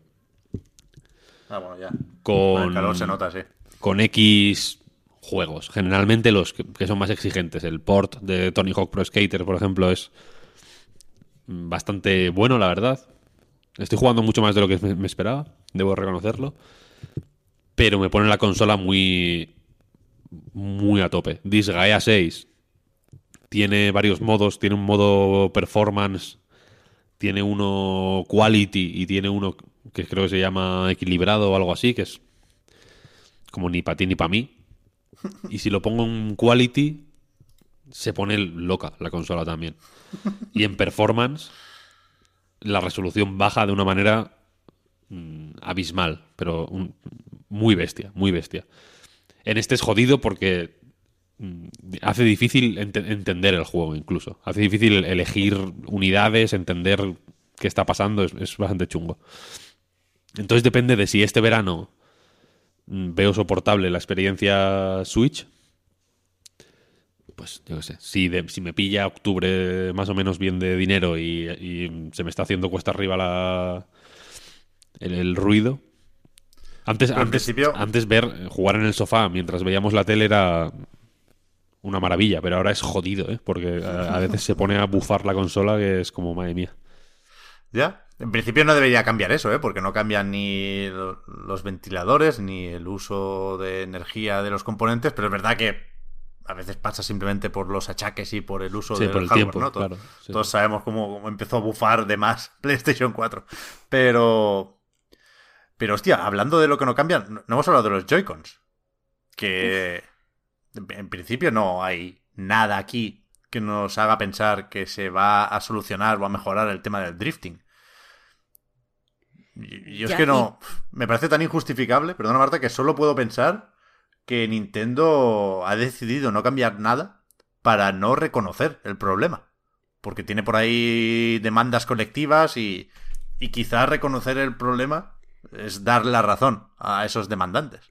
S1: Ah, bueno, ya.
S3: Con,
S1: Con el calor se nota, sí.
S3: con X juegos. Generalmente los que, que son más exigentes. El port de Tony Hawk Pro Skater, por ejemplo, es bastante bueno, la verdad. Estoy jugando mucho más de lo que me, me esperaba, debo reconocerlo. Pero me pone la consola muy. muy a tope. Disgaea 6 tiene varios modos. Tiene un modo performance, tiene uno quality y tiene uno que creo que se llama equilibrado o algo así, que es como ni para ti ni para mí. Y si lo pongo en quality, se pone loca la consola también. Y en performance, la resolución baja de una manera mm, abismal, pero un- muy bestia, muy bestia. En este es jodido porque hace difícil ente- entender el juego incluso. Hace difícil elegir unidades, entender qué está pasando, es, es bastante chungo. Entonces depende de si este verano mm, veo soportable la experiencia Switch. Pues yo qué sé, si, de- si me pilla octubre más o menos bien de dinero y, y se me está haciendo cuesta arriba la, el, el ruido. Antes, antes,
S1: principio-
S3: antes ver jugar en el sofá mientras veíamos la tele era una maravilla, pero ahora es jodido, ¿eh? porque a, a veces se pone a bufar la consola que es como, madre mía.
S1: ¿Ya? En principio no debería cambiar eso, ¿eh? Porque no cambian ni lo- los ventiladores ni el uso de energía de los componentes, pero es verdad que a veces pasa simplemente por los achaques y por el uso
S3: Sí,
S1: del
S3: por el
S1: hardware,
S3: tiempo,
S1: ¿no? Todos,
S3: claro, sí.
S1: todos sabemos cómo, cómo empezó a bufar de más PlayStation 4. Pero... Pero hostia, hablando de lo que no cambian, no hemos hablado de los Joy-Cons. Que en principio no hay nada aquí que nos haga pensar que se va a solucionar o a mejorar el tema del drifting. Yo es que no. Me parece tan injustificable, perdona Marta, que solo puedo pensar que Nintendo ha decidido no cambiar nada para no reconocer el problema. Porque tiene por ahí demandas colectivas y, y quizás reconocer el problema es dar la razón a esos demandantes.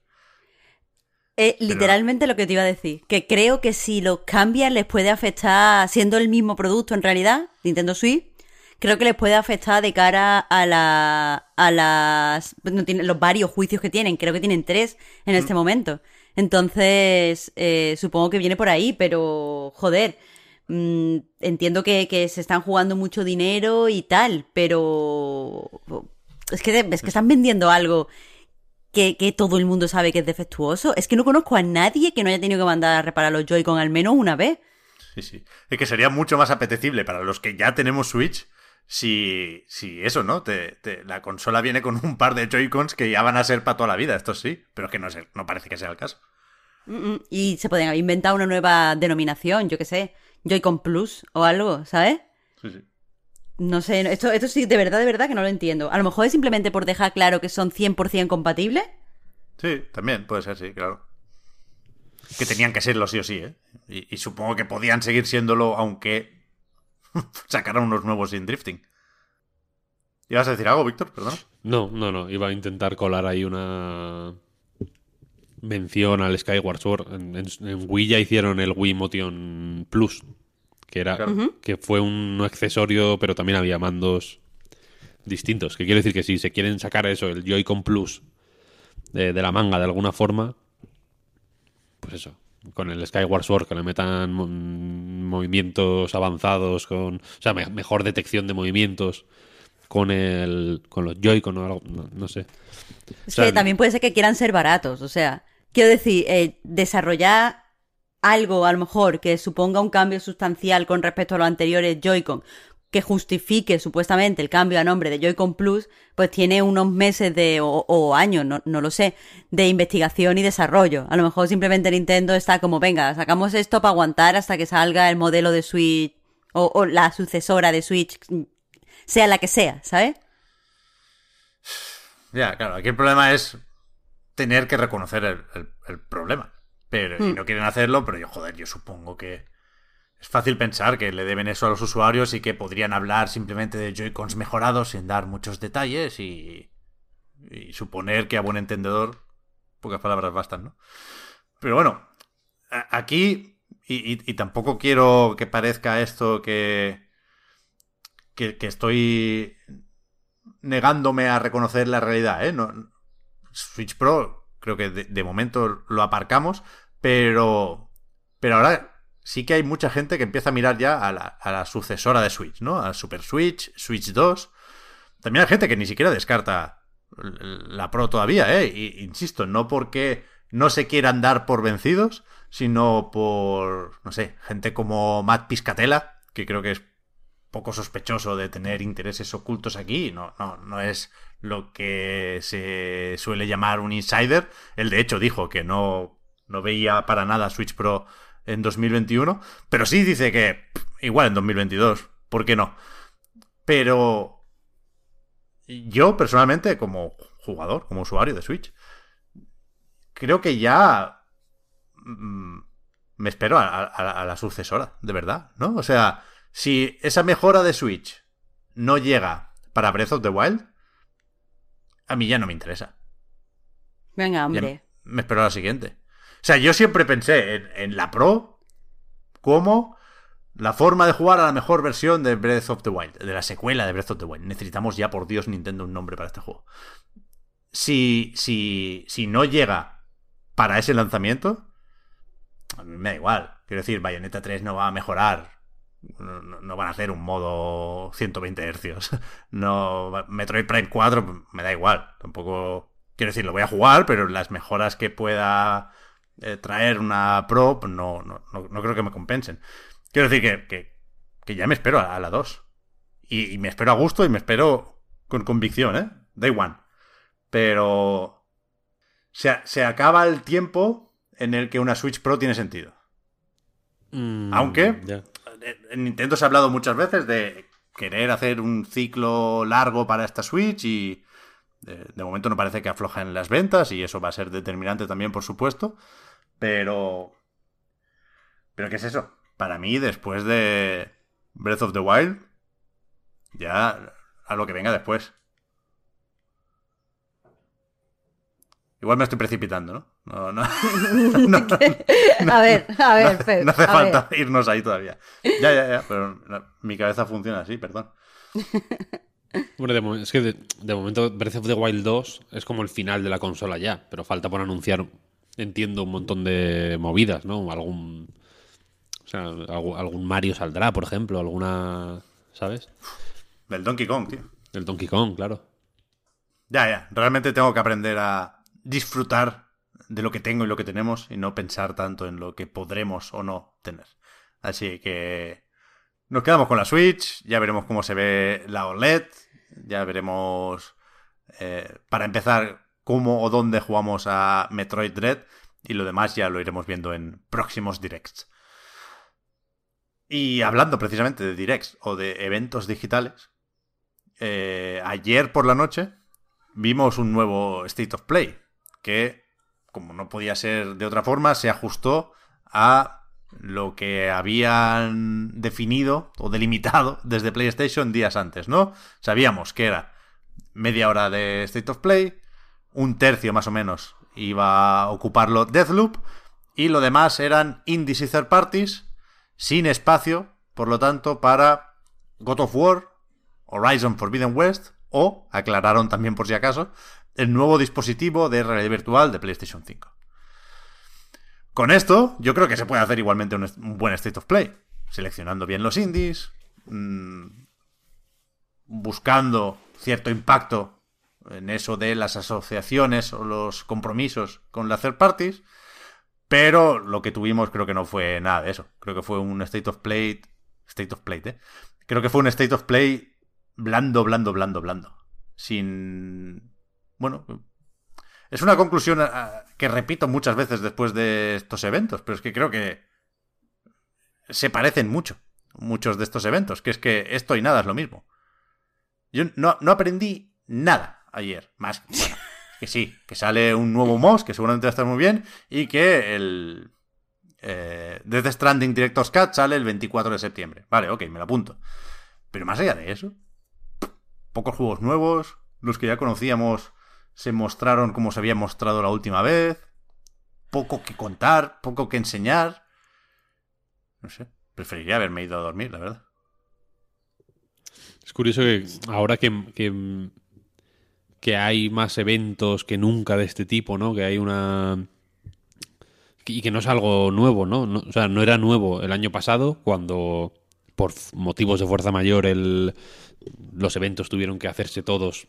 S2: Eh, literalmente lo que te iba a decir, que creo que si los cambian les puede afectar, siendo el mismo producto en realidad, Nintendo Switch, creo que les puede afectar de cara a la a las no tiene, los varios juicios que tienen, creo que tienen tres en este momento. Entonces, eh, supongo que viene por ahí, pero joder, mm, entiendo que, que se están jugando mucho dinero y tal, pero es que, es que están vendiendo algo que, que todo el mundo sabe que es defectuoso. Es que no conozco a nadie que no haya tenido que mandar a reparar los Joy-Con al menos una vez.
S1: Sí, sí. Es que sería mucho más apetecible para los que ya tenemos Switch si, si eso, ¿no? Te, te- la consola viene con un par de Joy-Cons que ya van a ser para toda la vida, esto sí, pero que no, es el- no parece que sea el caso.
S2: Y se pueden haber inventado una nueva denominación, yo qué sé, Joy-Con Plus o algo, ¿sabes? No sé, esto, esto sí, de verdad, de verdad que no lo entiendo. A lo mejor es simplemente por dejar claro que son 100% compatibles.
S1: Sí, también puede ser, sí, claro. Que tenían que serlo sí o sí, ¿eh? Y, y supongo que podían seguir siéndolo aunque sacaran unos nuevos sin drifting. ¿Ibas a decir algo, Víctor? Perdón.
S3: No, no, no. Iba a intentar colar ahí una mención al Skyward Sword. En, en- en Wii ya hicieron el Wii Motion Plus, que era
S1: Claro.
S3: que fue un accesorio, pero también había mandos distintos. Que quiere decir que si se quieren sacar eso, el Joy-Con Plus de, de la manga de alguna forma, pues eso. Con el Skyward Sword, que le metan mo- movimientos avanzados, con. O sea, me- mejor detección de movimientos con el con los Joy-Con o algo, no, no sé.
S2: Es
S3: O sea,
S2: que también puede ser que quieran ser baratos, o sea, quiero decir, eh, desarrollar algo a lo mejor que suponga un cambio sustancial con respecto a los anteriores Joy-Con, que justifique supuestamente el cambio a nombre de Joy-Con Plus, pues tiene unos meses de, o, o años, no, lo sé, de investigación y desarrollo. A lo mejor simplemente Nintendo está como, venga, sacamos esto para aguantar hasta que salga el modelo de Switch O, la sucesora de Switch, sea la que sea, ¿sabes?
S1: Ya, claro, aquí el problema es tener que reconocer el problema. Pero y
S2: Hmm.
S1: no quieren hacerlo, pero yo, joder, yo supongo que es fácil pensar que le deben eso a los usuarios y que podrían hablar simplemente de Joy-Cons mejorados sin dar muchos detalles y, y suponer que a buen entendedor pocas palabras bastan, ¿no? Pero bueno, aquí, y, y- y tampoco quiero que parezca esto que, que, que estoy negándome a reconocer la realidad, ¿eh? No, Switch Pro creo que de, momento lo aparcamos, pero, pero ahora sí que hay mucha gente que empieza a mirar ya a la, a la sucesora de Switch, ¿no? A Super Switch, Switch 2. También hay gente que ni siquiera descarta la Pro todavía, ¿eh? Y, insisto, no porque no se quieran dar por vencidos, sino por, no sé, gente como Matt Piscatella, que creo que es poco sospechoso de tener intereses ocultos aquí. No, no, no es lo que se suele llamar un insider. Él, de hecho, dijo que no, no veía para nada Switch Pro en 2021, pero sí dice que igual en 2022, ¿por qué no? Pero yo personalmente, como jugador, como usuario de Switch, creo que ya mm, me espero a, a- a la sucesora, de verdad, ¿no? O sea, si esa mejora de Switch no llega para Breath of the Wild, a mí ya no me interesa.
S2: Venga,
S1: Ya
S2: hombre.
S1: me espero a la siguiente. O sea, yo siempre pensé en, en la Pro como la forma de jugar a la mejor versión de Breath of the Wild, de la secuela de Breath of the Wild. Necesitamos ya, por Dios, Nintendo un nombre para este juego. Si, si, si no llega para ese lanzamiento, a mí me da igual. Quiero decir, Bayonetta 3 no va a mejorar. No, van a hacer un modo 120 hercios. No, Metroid Prime 4 me da igual. Tampoco quiero decir, lo voy a jugar, pero las mejoras que pueda eh, traer una Pro no, no, no, no creo que me compensen. Quiero decir que, que, que ya me espero a, a la 2. Y, y me espero a gusto y me espero con convicción, ¿eh? Day one. Pero se, se acaba el tiempo en el que una Switch Pro tiene sentido.
S3: Mm,
S1: Aunque-. En Nintendo se ha hablado muchas veces de querer hacer un ciclo largo para esta Switch y de, de momento no parece que aflojen las ventas y eso va a ser determinante también, por supuesto. Pero... ¿Pero qué es eso? Para mí, después de Breath of the Wild, ya a lo que venga después. Igual me estoy precipitando, ¿no? No, no. no,
S2: a ver, a ver,
S1: no,
S2: Pep,
S1: no hace
S2: a
S1: falta
S2: ver.
S1: irnos ahí todavía. Ya, ya, ya, pero mi cabeza funciona así, perdón.
S3: Bueno, de es que de, de momento Breath of the Wild 2 es como el final de la consola ya, pero falta por anunciar, entiendo, un montón de movidas, ¿no? Algún. O sea, algún, algún Mario saldrá, por ejemplo, alguna. ¿Sabes?
S1: Del Donkey Kong, tío.
S3: El Donkey Kong, claro.
S1: Ya, ya. Realmente tengo que aprender a disfrutar de lo que tengo y lo que tenemos y no pensar tanto en lo que podremos o no tener. Así que nos quedamos con la Switch, ya veremos cómo se ve la OLED, ya veremos, eh, para empezar, cómo o dónde jugamos a Metroid Dread y lo demás ya lo iremos viendo en próximos directs. Y hablando precisamente de directs o de eventos digitales, eh, ayer por la noche vimos un nuevo State of Play que, como no podía ser de otra forma, se ajustó a lo que habían definido o delimitado desde PlayStation días antes, ¿no? Sabíamos que era media hora de State of Play, un tercio más o menos iba a ocuparlo Deathloop y lo demás eran indies y third parties sin espacio, por lo tanto, para God of War, Horizon Forbidden West o, aclararon también por si acaso, el nuevo dispositivo de realidad virtual de PlayStation 5. Con esto, yo creo que se puede hacer igualmente un, buen State of Play, seleccionando bien los indies, mmm, buscando cierto impacto en eso de las asociaciones o los compromisos con las third parties, pero lo que tuvimos creo que no fue nada de eso. Creo que fue un State of Play. State of Play, ¿eh? Creo que fue un State of Play blando, blando, blando, blando. Sin. Bueno. Es una conclusión que repito muchas veces después de estos eventos, pero es que creo que se parecen mucho. muchos de estos eventos, que es que esto y nada es lo mismo. Yo no, no aprendí nada ayer, más que sí, que sale un nuevo MOS, que seguramente va a estar muy bien, y que el eh, Stranding Director's Cut sale el 24 de septiembre. Vale, ok, me lo apunto. Pero más allá de eso, pocos juegos nuevos, los que ya conocíamos se mostraron como se había mostrado la última vez, poco que contar, poco que enseñar. No sé, preferiría haberme ido a dormir, la verdad.
S3: Es curioso que ahora que, que, que hay más eventos que nunca de este tipo, ¿no? Que hay una... Y que no es algo nuevo, ¿no? no o sea, no era nuevo el año pasado cuando por motivos de fuerza mayor el, los eventos tuvieron que hacerse todos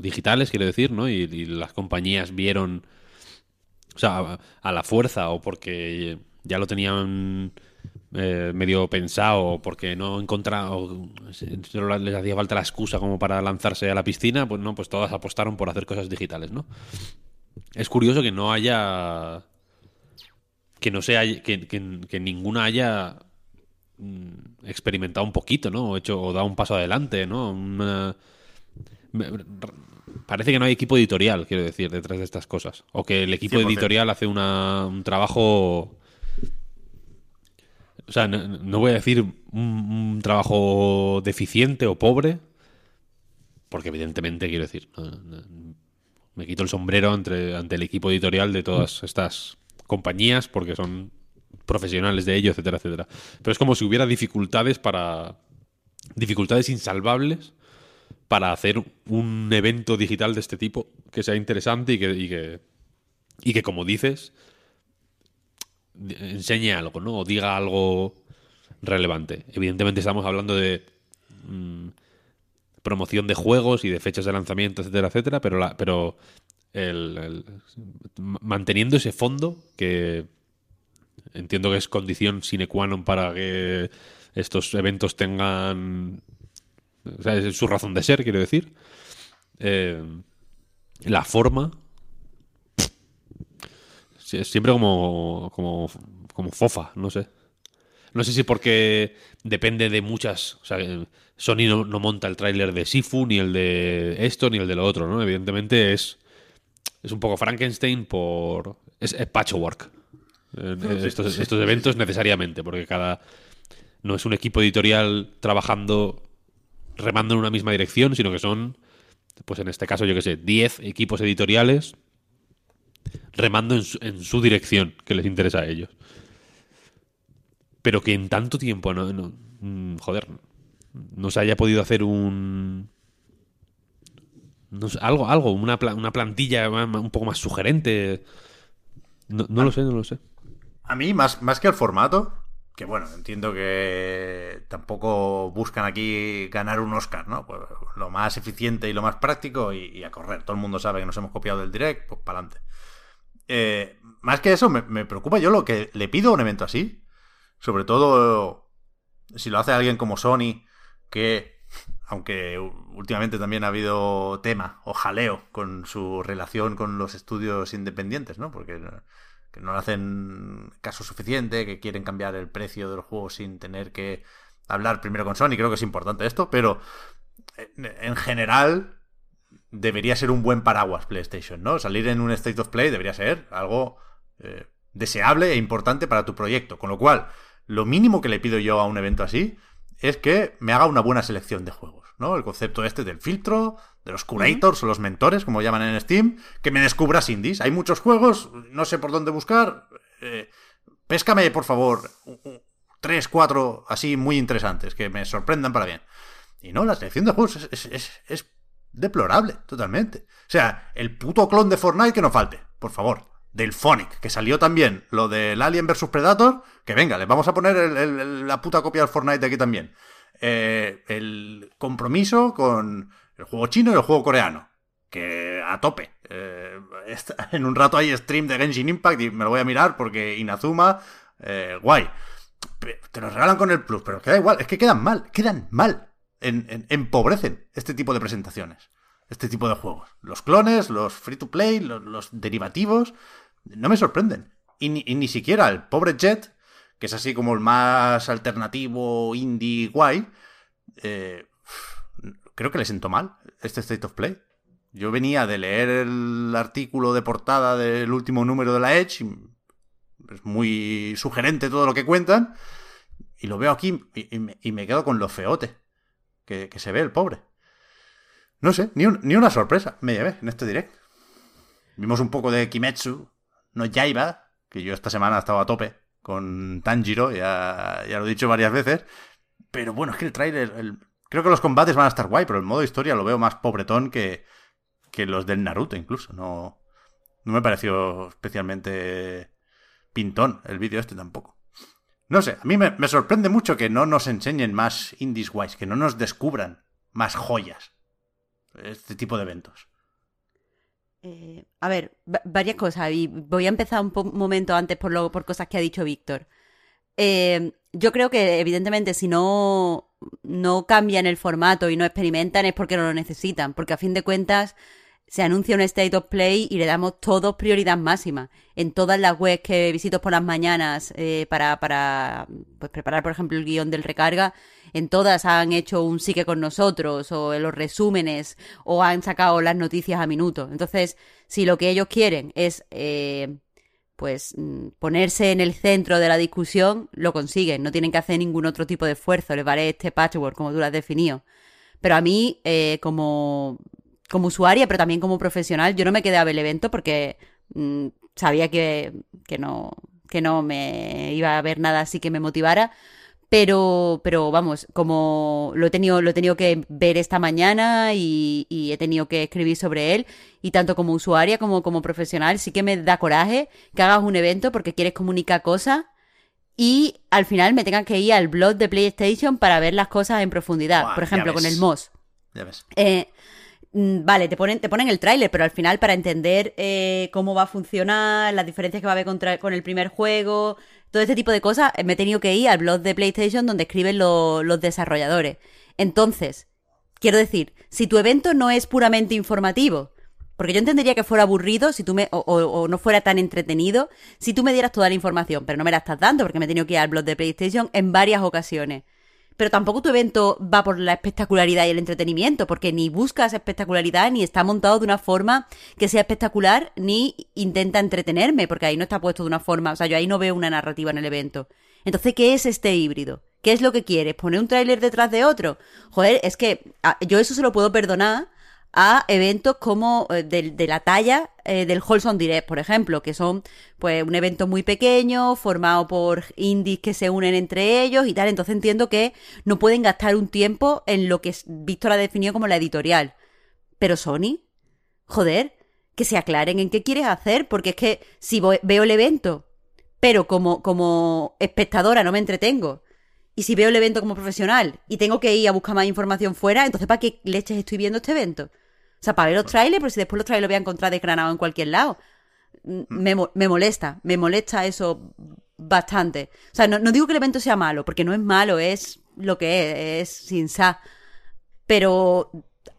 S3: digitales, quiero decir, ¿no? Y, y, las compañías vieron, o sea, a, la fuerza o porque ya lo tenían eh, medio pensado o porque no encontraron, les hacía falta la excusa como para lanzarse a la piscina, pues no, pues todas apostaron por hacer cosas digitales, ¿no? Es curioso que no haya, que no sea, que, que, que ninguna haya mm, experimentado un poquito, ¿no? O hecho, o dado un paso adelante, ¿no? Una, parece que no hay equipo editorial, quiero decir, detrás de estas cosas. O que el equipo 100%. editorial hace una, un trabajo. O sea, no, no voy a decir un, un, trabajo deficiente o pobre, porque evidentemente quiero decir, no, no, me quito el sombrero entre, ante el equipo editorial de todas estas compañías, porque son profesionales de ello, etcétera, etcétera. Pero es como si hubiera dificultades para. dificultades insalvables para hacer un evento digital de este tipo que sea interesante y que, y que, y que como dices, enseñe algo, ¿no? O diga algo relevante. Evidentemente estamos hablando de mmm, promoción de juegos y de fechas de lanzamiento, etcétera, etcétera, pero, la, pero el, manteniendo ese fondo que entiendo que es condición sine qua non para que estos eventos tengan o sea, es su razón de ser, quiero decir. Eh, la forma. Siempre como, como, como fofa, no sé. No sé si porque depende de muchas. O sea, Sony no, no monta el tráiler de Sifu, ni el de esto, ni el de lo otro, ¿no? Evidentemente es. Es un poco Frankenstein por. Es, es patchwork. Estos, estos eventos necesariamente, porque cada. No es un equipo editorial trabajando remando en una misma dirección, sino que son, pues en este caso, yo que sé, 10 equipos editoriales remando en su, en su, dirección que les interesa a ellos. Pero que en tanto tiempo, no, no mm, joder, no se haya podido hacer un... No sé, algo, algo, una, una, plantilla un poco más sugerente. No, no lo sé, no lo sé.
S1: A mí, más, más que el formato, que bueno, entiendo que tampoco buscan aquí ganar un Oscar, ¿no? Pues lo más eficiente y lo más práctico y, a correr. Todo el mundo sabe que nos hemos copiado del direct, pues para adelante. Eh, más que eso, me, preocupa yo lo que le pido a un evento así. Sobre todo si lo hace alguien como Sony, que aunque últimamente también ha habido tema o jaleo con su relación con los estudios independientes, ¿no? Porque que no le hacen caso suficiente, que quieren cambiar el precio del juego sin tener que hablar primero con Sony. Creo que es importante esto, pero en general debería ser un buen paraguas PlayStation, ¿no? Salir en un State of Play debería ser algo eh, deseable e importante para tu proyecto. Con lo cual, lo mínimo que le pido yo a un evento así es que me haga una buena selección de juegos, ¿no? El concepto este del filtro, de los curators o los mentores, como llaman en Steam, que me descubras indies. Hay muchos juegos, no sé por dónde buscar. Eh, péscame, por favor, tres, cuatro así muy interesantes, que me sorprendan para bien. Y no, la selección de juegos es, es, es, deplorable, totalmente. O sea, el puto clon de Fortnite que no falte, por favor. Del Phonic, que salió también lo del Alien vs Predator, que venga, le vamos a poner la puta copia del Fortnite de aquí también. Eh, el compromiso con el juego chino y el juego coreano. Que a tope. Eh, en un rato hay stream de Genshin Impact y me lo voy a mirar porque Inazuma, eh, guay. Te lo regalan con el plus, pero queda igual. Es que quedan mal, quedan mal. En, en, empobrecen este tipo de presentaciones. Este tipo de juegos. Los clones, los free to play, los, los derivativos. No me sorprenden. Y ni, y ni siquiera el pobre Jet que es así como el más alternativo, indie, guay, eh, creo que le siento mal este State of Play. Yo venía de leer el artículo de portada del último número de la Edge, es muy sugerente todo lo que cuentan, y lo veo aquí y, me, quedo con lo feote que, se ve el pobre. No sé, ni, ni una sorpresa me llevé en este direct. Vimos un poco de Kimetsu, no Yaiba, que yo esta semana he estado a tope con Tanjiro, ya, ya lo he dicho varias veces. Pero bueno, es que el trailer, creo que los combates van a estar guay, pero el modo historia lo veo más pobretón que, que los del Naruto incluso. No, no me pareció especialmente pintón el vídeo este tampoco. No sé, a mí me, sorprende mucho que no nos enseñen más indies guays, que no nos descubran más joyas. Este tipo de eventos.
S2: Eh, a ver, varias cosas. Y voy a empezar un, momento antes por, lo, por cosas que ha dicho Víctor. Eh, yo creo que, evidentemente, si no, no cambian el formato y no experimentan es porque no lo necesitan. Porque a fin de cuentas, se anuncia un State of Play y le damos todos prioridad máxima. En todas las webs que visito por las mañanas eh, para, para pues, preparar, por ejemplo, el guion del recarga, en todas han hecho un sí que con nosotros, o en los resúmenes, o han sacado las noticias a minuto. Entonces, si lo que ellos quieren es, eh, pues, mm, ponerse en el centro de la discusión, lo consiguen. No tienen que hacer ningún otro tipo de esfuerzo. Les vale este patchwork, como tú lo has definido. Pero a mí, eh, como como usuaria, pero también como profesional, yo no me quedé a ver el evento porque mm, sabía que, que, no, que no me iba a ver nada así que me motivara. Pero, pero vamos, como lo he tenido, lo he tenido que ver esta mañana y, y, he tenido que escribir sobre él, y tanto como usuaria como como profesional, sí que me da coraje que hagas un evento porque quieres comunicar cosas y al final me tengan que ir al blog de PlayStation para ver las cosas en profundidad. Por ejemplo, con el MOS.
S1: Ya ves.
S2: Eh, Mm, vale, te ponen, te ponen el tráiler, pero al final para entender eh, cómo va a funcionar, las diferencias que va a haber con el primer juego, todo este tipo de cosas, me he tenido que ir al blog de PlayStation donde escriben los desarrolladores. Entonces, quiero decir, si tu evento no es puramente informativo, porque yo entendería que fuera aburrido si tú me, o, no fuera tan entretenido si tú me dieras toda la información, pero no me la estás dando porque me he tenido que ir al blog de PlayStation en varias ocasiones pero tampoco tu evento va por la espectacularidad y el entretenimiento, porque ni buscas espectacularidad, ni está montado de una forma que sea espectacular, ni intenta entretenerme, porque ahí no está puesto de una forma, o sea, yo ahí no veo una narrativa en el evento. Entonces, ¿qué es este híbrido? ¿Qué es lo que quieres? ¿Poner un tráiler detrás de otro? Joder, es que ah, yo eso se lo puedo perdonar a eventos como eh, de, la talla eh, del Holson Direct, por ejemplo, que son pues un evento muy pequeño, formado por indies que se unen entre ellos y tal. Entonces entiendo que no pueden gastar un tiempo en lo que Víctor ha definido como la editorial. Pero Sony, joder, que se aclaren en qué quieres hacer, porque es que si veo el evento, pero como, como espectadora no me entretengo, y si veo el evento como profesional y tengo que ir a buscar más información fuera, entonces ¿para qué leches estoy viendo este evento? O sea, para ver los trailers, pero si después los trailers los voy a encontrar desgranados en cualquier lado. Mm, me, me, molesta, me molesta eso bastante. O sea, no, digo que el evento sea malo, porque no es malo, es lo que es, es sin sa. Pero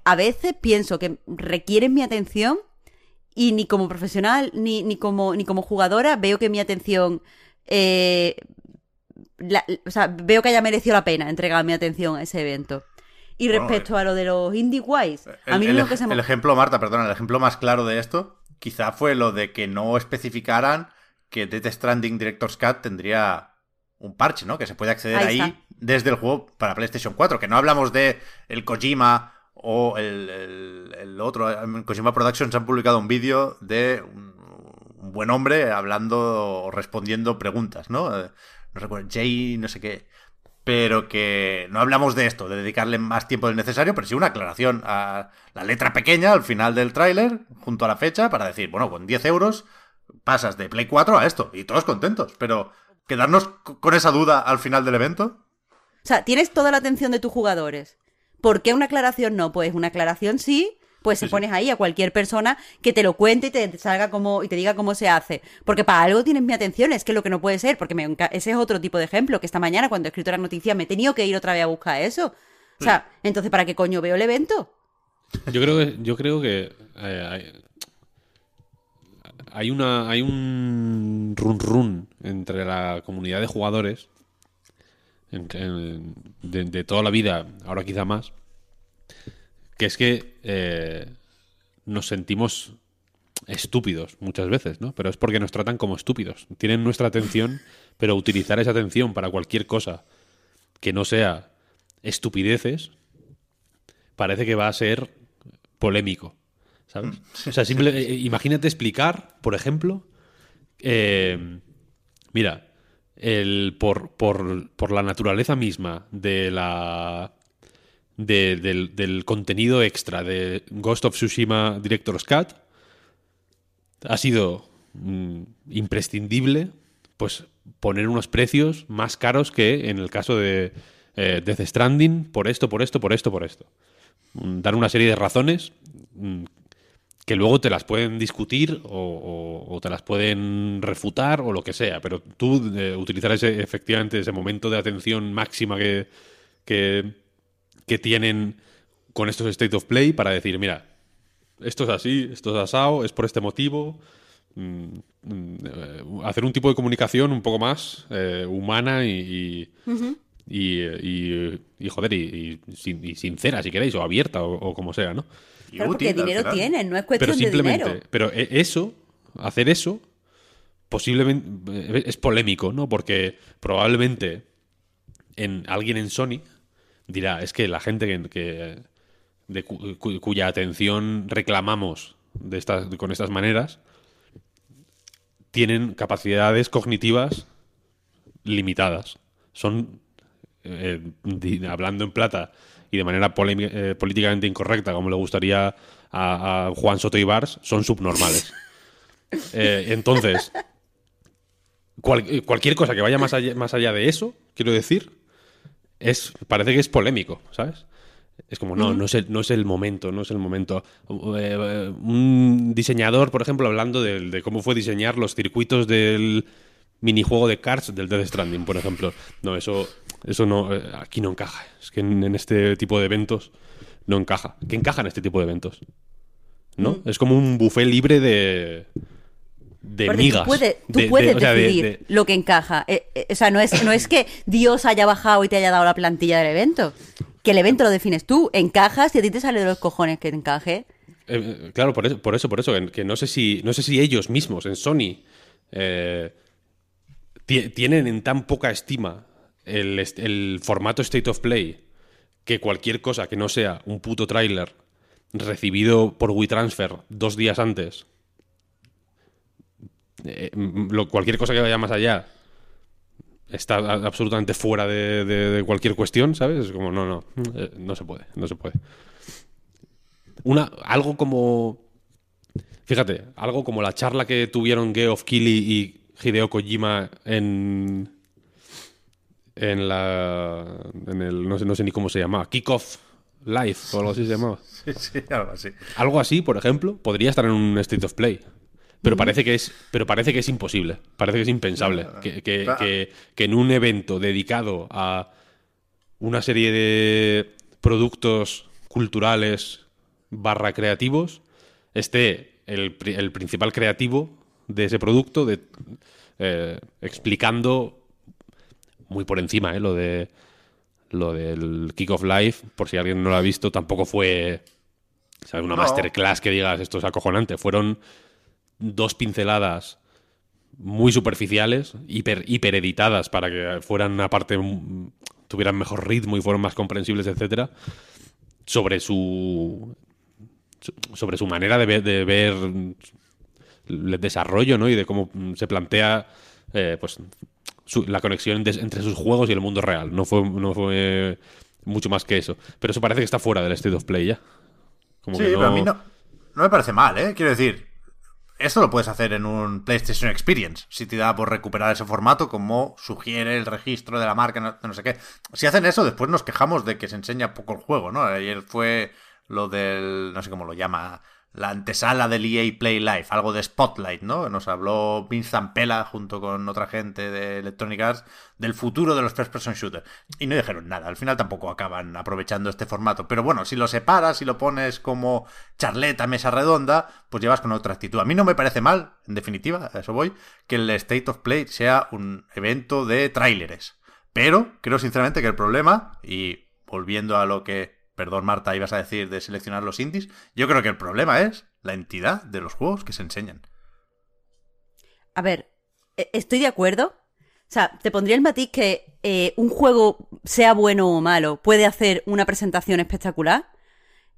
S2: a veces pienso que requieren mi atención y ni como profesional ni, ni, como, ni como jugadora veo que mi atención... Eh, o sea, veo que haya merecido la pena entregar mi atención a ese evento. Y respecto a lo de los indie guays, a mí
S1: el,
S2: que se
S1: el ejemplo, Marta, perdona, el ejemplo más claro de esto quizá fue lo de que no especificaran que Death Stranding Director's Cut tendría un parche, ¿no? Que se puede acceder ahí, desde el juego para PlayStation 4. Que no hablamos de el Kojima o el, otro. En Kojima Productions han publicado un vídeo de un, un, buen hombre hablando o respondiendo preguntas, ¿no? Eh, no recuerdo, Jay, no sé qué pero que no hablamos de esto, de dedicarle más tiempo del necesario, pero sí una aclaración a la letra pequeña al final del tráiler, junto a la fecha, para decir, bueno, con 10 euros pasas de Play 4 a esto, y todos contentos, pero quedarnos con esa duda al final del evento.
S2: O sea, tienes toda la atención de tus jugadores. ¿Por qué una aclaración no? Pues una aclaración sí, pues se pones ahí a cualquier persona que te lo cuente y te salga como y te diga cómo se hace. Porque para algo tienes mi atención, es que lo que no puede ser, porque me, ese es otro tipo de ejemplo, que esta mañana cuando he escrito la noticia me he tenido que ir otra vez a buscar eso. O sea, entonces ¿para qué coño veo el evento?
S3: Yo creo que, yo creo que eh, hay una hay un run run entre la comunidad de jugadores en- en- de, de toda la vida, ahora quizá más, que es que eh, nos sentimos estúpidos muchas veces, ¿no? Pero es porque nos tratan como estúpidos. Tienen nuestra atención, pero utilizar esa atención para cualquier cosa que no sea estupideces parece que va a ser polémico, ¿sabes? O sea, simple- eh, imagínate explicar, por ejemplo, eh, mira, el, por, por, por la naturaleza misma de la de- del, contenido extra de Ghost of Tsushima Director's Cut ha sido mm, imprescindible pues poner unos precios más caros que en el caso de eh, Death Stranding por esto, por esto, por esto, por esto. Mm, Dar una serie de razones mm, que luego te las pueden discutir o te las pueden refutar o lo que sea, pero tú eh, utilizar ese, efectivamente ese momento de atención máxima que, que, que tienen con estos State of Play para decir, mira, esto es así, esto es asado, es por este motivo. mm, mm, eh, hacer un tipo de comunicación un poco más eh, humana y, y, y, y- y, joder, y, y sin- y sincera, si queréis, o abierta, o, o como sea, ¿no?
S2: Claro, porque
S1: útil,
S2: dinero
S1: final.
S2: tienen, no es
S3: Pero
S2: cuestión de
S3: simplemente,
S2: dinero.
S3: pero e- eso, hacer eso, posiblemente eh, es polémico, ¿no? Porque probablemente en alguien en Sony dirá, es que la gente que, que- de cu- cu- cuya atención reclamamos de estas, con estas maneras tienen capacidades cognitivas limitadas. Son, eh, hablando en plata y de manera eh, políticamente incorrecta, como le gustaría a, a Juan Soto Ibars, son subnormales. Eh, entonces, cual- cualquier cosa que vaya más allá, más allá de eso, quiero decir, es parece que es polémico, ¿sabes? Es como, no, no es, el, no es el momento, no es el momento. Eh, eh, un diseñador, por ejemplo, hablando de, cómo fue diseñar los circuitos del minijuego de Cars del Death Stranding, por ejemplo. No, eso, eso no, eh, aquí no encaja. Es que en, en este tipo de eventos no encaja. ¿Qué encaja en este tipo de eventos? ¿No? Es como un buffet libre de, de
S2: Porque
S3: migas.
S2: tú puedes, tú
S3: De- de-
S2: puedes
S3: o sea, de-
S2: decidir
S3: de-
S2: lo que encaja. Eh, eh, o sea, no es, no es que Dios haya bajado y te haya dado la plantilla del evento. Que el evento lo defines tú, encajas y a ti te sale de los cojones que encaje.
S3: Eh, claro, por eso, por eso, por eso, que, no sé si, no sé si ellos mismos en Sony ti- tienen en tan poca estima el, est- el formato State of Play que cualquier cosa que no sea un puto tráiler recibido por WeTransfer dos días antes, eh, m- lo- cualquier cosa que vaya más allá está a- absolutamente fuera de, de- de cualquier cuestión, ¿sabes? Es como, no, no, eh, no se puede, no se puede una algo como fíjate algo como la charla que tuvieron Geoff Keighley y Hideo Kojima en en la en el no sé, no sé ni cómo se llamaba Kickoff Live o algo así se llamaba
S1: Sí, sí, algo así.
S3: algo así por ejemplo podría estar en un State of Play pero parece que es pero parece que es imposible parece que es impensable que, que-
S1: Claro.
S3: que- que en un evento dedicado a una serie de productos culturales barra creativos esté el, el principal creativo de ese producto de, eh, explicando muy por encima eh, lo de lo del Kick of Life por si alguien no lo ha visto tampoco fue ¿sabes? una
S1: No.
S3: masterclass que digas esto es acojonante fueron dos pinceladas muy superficiales, hiper, hiper editadas para que fueran aparte mm, tuvieran mejor ritmo y fueran más comprensibles, etcétera, sobre su so- sobre su manera de ver, de ver el desarrollo, ¿no? Y de cómo mm, se plantea eh, pues su- la conexión de- entre sus juegos y el mundo real. No fue, no fue mucho más que eso. Pero eso parece que está fuera del State of Play ya. Como
S1: Sí,
S3: que
S1: pero a mí no, no me parece mal, ¿eh? Quiero decir, esto lo puedes hacer en un PlayStation Experience, si te da por recuperar ese formato, como sugiere el registro de la marca, no, no sé qué. Si hacen eso, después nos quejamos de que se enseña poco el juego, ¿no? Ayer fue lo del, no sé cómo lo llama la antesala del EA Play Live, algo de Spotlight, ¿no? Nos habló Vince Zampella junto con otra gente de Electronic Arts del futuro de los first person shooters. Y no dijeron nada, al final tampoco acaban aprovechando este formato. Pero bueno, si lo separas y lo pones como charleta, mesa redonda, pues llevas con otra actitud. A mí no me parece mal, en definitiva, a eso voy, que el State of Play sea un evento de tráileres. Pero creo sinceramente que el problema, y volviendo a lo que perdón Marta, ibas a decir de seleccionar los indies, yo creo que el problema es la entidad de los juegos que se enseñan.
S2: A ver, e-, estoy de acuerdo. O sea, te pondría el matiz que eh, un juego, sea bueno o malo, puede hacer una presentación espectacular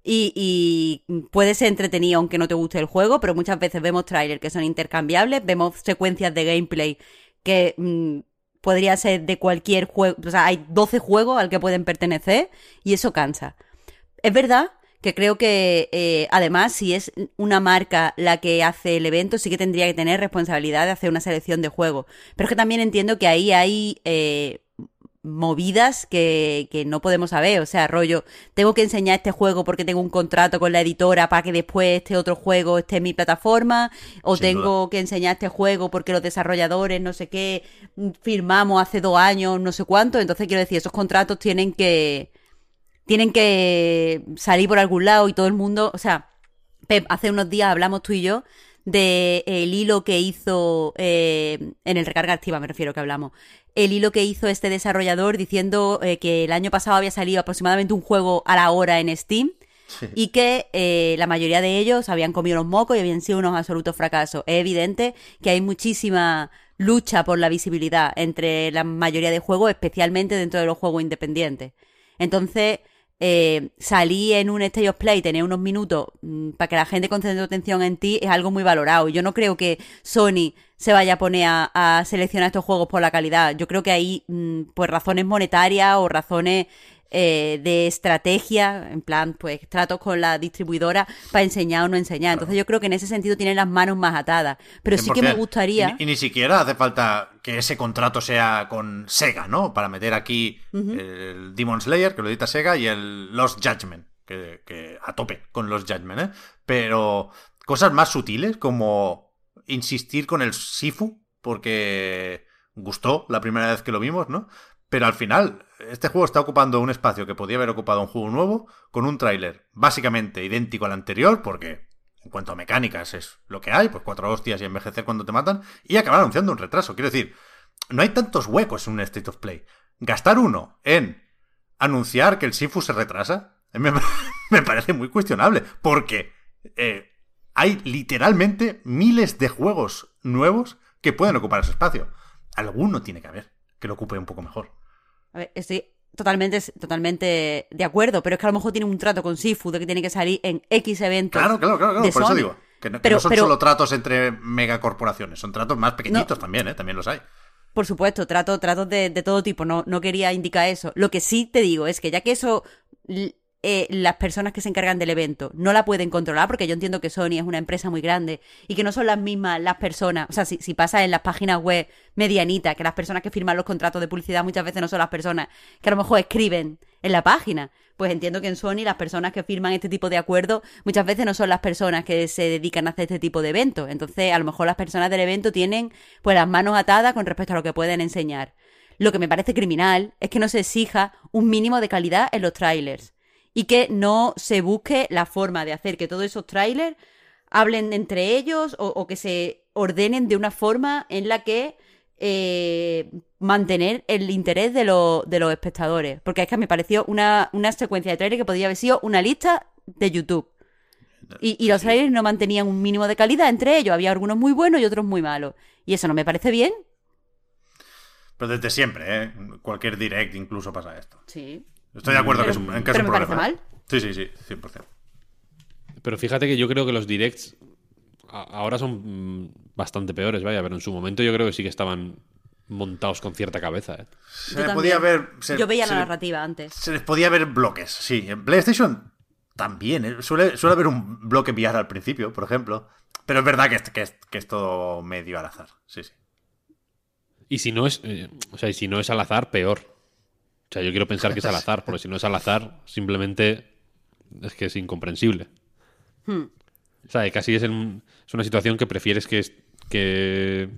S2: y, puede ser entretenido aunque no te guste el juego, pero muchas veces vemos trailers que son intercambiables, vemos secuencias de gameplay que mm, podría ser de cualquier juego, o sea, hay 12 juegos al que pueden pertenecer y eso cansa. Es verdad que creo que eh, además si es una marca la que hace el evento sí que tendría que tener responsabilidad de hacer una selección de juegos. Pero es que también entiendo que ahí hay eh, movidas que, que, no podemos saber. O sea, rollo, tengo que enseñar este juego porque tengo un contrato con la editora para que después este otro juego esté en mi plataforma. O tengo que enseñar este juego porque los desarrolladores, no sé qué, firmamos hace dos años, no sé cuánto. Entonces quiero decir, esos contratos tienen que tienen que salir por algún lado y todo el mundo, o sea, hace unos días hablamos tú y yo de el hilo que hizo eh, en el recarga activa me refiero que hablamos el hilo que hizo este desarrollador diciendo eh, que el año pasado había salido aproximadamente un juego a la hora en Steam y que eh, la mayoría de ellos habían comido los mocos y habían sido unos absolutos fracasos. Es evidente que hay muchísima lucha por la visibilidad entre la mayoría de juegos, especialmente dentro de los juegos independientes. Entonces, eh, salí en un Stage of Play, tener unos minutos mm, para que la gente concentre atención en ti es algo muy valorado. Yo no creo que Sony se vaya a poner a, seleccionar estos juegos por la calidad. Yo creo que hay mm, pues razones monetarias o razones eh, de estrategia, en plan, pues tratos con la distribuidora para enseñar o no enseñar. Entonces yo creo que en ese sentido tienen las manos más atadas. Pero sí que me gustaría...
S1: Y, ni siquiera hace falta que ese contrato sea con Sega, ¿no? Para meter aquí el Demon Slayer, que lo edita Sega, y el Lost Judgment, que, a tope con los Judgment, ¿eh? Pero cosas más sutiles como insistir con el Sifu, porque gustó la primera vez que lo vimos, ¿no? Pero al final, este juego está ocupando un espacio que podía haber ocupado un juego nuevo, con un tráiler básicamente idéntico al anterior, porque en cuanto a mecánicas es lo que hay, pues cuatro hostias y envejecer cuando te matan, y acabar anunciando un retraso. Quiero decir, no hay tantos huecos en un State of Play. Gastar uno en anunciar que el Sifu se retrasa me, parece muy cuestionable, porque eh, hay literalmente miles de juegos nuevos que pueden ocupar ese espacio. Alguno tiene que haber que lo ocupe un poco mejor.
S2: A ver, estoy totalmente, totalmente de acuerdo, pero es que a lo mejor tiene un trato con Sifu de que tiene que salir en X eventos.
S1: Claro, claro, claro, por eso digo. Que no, pero, son solo tratos entre megacorporaciones, son tratos más pequeñitos también, ¿eh? También los hay.
S2: Por supuesto, tratos tratos de, de, todo tipo, no, no quería indicar eso. Lo que sí te digo es que ya que eso eh, las personas que se encargan del evento. No la pueden controlar, porque yo entiendo que Sony es una empresa muy grande y que no son las mismas las personas, o sea, si, si pasa en las páginas web medianitas, que las personas que firman los contratos de publicidad muchas veces no son las personas que a lo mejor escriben en la página, pues entiendo que en Sony las personas que firman este tipo de acuerdos muchas veces no son las personas que se dedican a hacer este tipo de eventos, entonces a lo mejor las personas del evento tienen pues las manos atadas con respecto a lo que pueden enseñar. Lo que me parece criminal es que no se exija un mínimo de calidad en los trailers y que no se busque la forma de hacer que todos esos trailers hablen entre ellos o, que se ordenen de una forma en la que eh, mantener el interés de, de, los espectadores. Porque es que me pareció una, una secuencia de trailers que podría haber sido una lista de YouTube. Y, los trailers no mantenían un mínimo de calidad entre ellos. Había algunos muy buenos y otros muy malos. Y eso no me parece bien.
S1: Pero desde siempre, ¿eh? Cualquier direct incluso pasa esto.
S2: Sí.
S1: Estoy de acuerdo que es un, en que es
S2: un problema. mal.
S1: Sí, sí, sí, 100%.
S3: Pero fíjate que yo creo que los directs ahora son mm, bastante peores, vaya, pero en su momento yo creo que sí que estaban montados con cierta cabeza. ¿eh?
S1: Se podía ver,
S2: yo veía la narrativa antes.
S1: Se les podía ver bloques, sí. En PlayStation también. ¿eh? Suele, suele haber un bloque VR al principio, por ejemplo. Pero es verdad que es, que es, que es todo medio al azar. Sí, sí.
S3: Y si no es, eh, o sea, y si no es al azar, peor. O sea, yo quiero pensar que es al azar, porque si no es al azar, simplemente es que es incomprensible.
S2: Hmm.
S3: O sea, casi es, en- es una situación que prefieres que, es- que,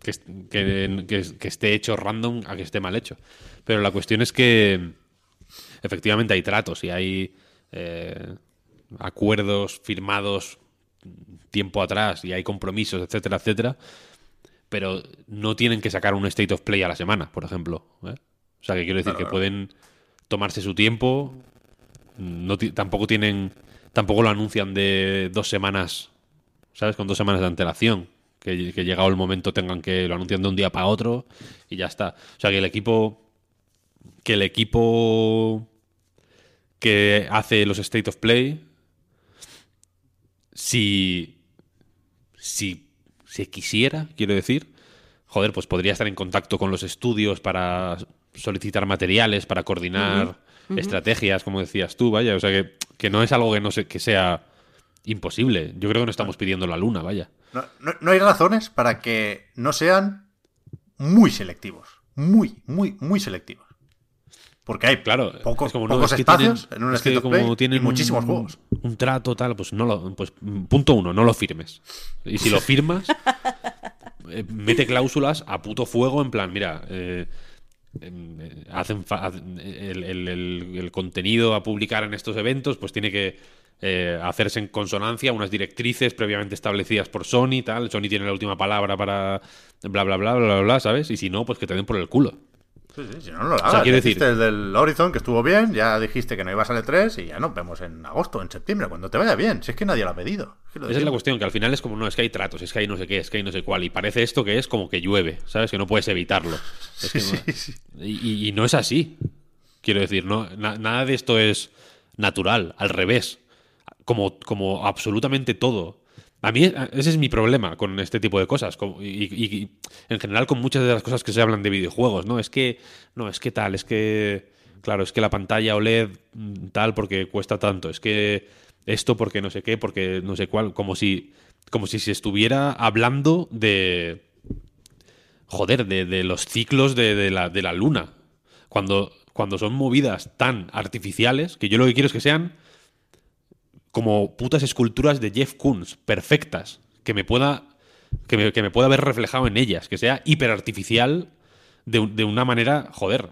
S3: que, que- que- que esté hecho random a que esté mal hecho. Pero la cuestión es que efectivamente hay tratos y hay eh, acuerdos firmados tiempo atrás y hay compromisos, etcétera, etcétera. Pero no tienen que sacar un state of play a la semana, por ejemplo. ¿eh? O sea, que quiero decir
S1: Claro,
S3: que
S1: claro.
S3: pueden tomarse su tiempo. No tampoco tienen. Tampoco lo anuncian de dos semanas. ¿Sabes? Con dos semanas de antelación. Que, que llegado el momento tengan que lo anuncian de un día para otro y ya está. O sea que el equipo. Que el equipo que hace los State of Play. Si. Si. Si quisiera, quiero decir. Joder, pues podría estar en contacto con los estudios para solicitar materiales, para coordinar estrategias, como decías tú, vaya. O sea que, que no es algo que no sé, que sea imposible. Yo creo que no estamos pidiendo la luna, vaya.
S1: No, no- no hay razones para que no sean muy selectivos. Muy, muy, muy selectivos. Porque hay
S3: Claro,
S1: pocos,
S3: es como, no,
S1: pocos
S3: es que
S1: espacios
S3: tienen-
S1: en un
S3: es que como
S1: Play
S3: tienen
S1: y muchísimos
S3: un,
S1: juegos.
S3: Un trato tal, pues no lo, pues punto uno, no lo firmes. Y si lo firmas, eh, mete cláusulas a puto fuego en plan, mira, eh, fa- hacen- el, el- el- el contenido a publicar en estos eventos, pues tiene que eh, hacerse en consonancia unas directrices previamente establecidas por Sony, tal. Sony tiene la última palabra para bla bla bla bla bla, bla ¿sabes? Y si no, pues que te den por el culo.
S1: Sí, sí, si no, no lo hagas.
S3: quiero
S1: Ya
S3: decir-
S1: hiciste el del Horizon, que estuvo bien, ya dijiste que no ibas a E3 y ya nos vemos en agosto, en septiembre, cuando te vaya bien. Si es que nadie lo ha pedido. Es que lo
S3: Esa es la cuestión, que al final es como, no, es que hay tratos, es que hay no sé qué, es que hay no sé cuál, y parece esto que es como que llueve, ¿sabes? Que no puedes evitarlo. Es que
S1: Sí, sí.
S3: Y, y- y no es así. Quiero decir, no, na- nada de esto es natural, al revés. Como, como absolutamente todo. A mí ese es mi problema con este tipo de cosas. y, y- y en general con muchas de las cosas que se hablan de videojuegos, ¿no? Es que, no, es que tal, es que, claro, es que la pantalla OLED mm, tal porque cuesta tanto, es que esto porque no sé qué, porque no sé cuál, como si, como si se estuviera hablando de, joder, de, de los ciclos de, de la, de la luna. Cuando, cuando son movidas tan artificiales, que yo lo que quiero es que sean como putas esculturas de Jeff Koons, perfectas, que me pueda que me, que me pueda ver reflejado en ellas, que sea hiperartificial de, de una manera, joder,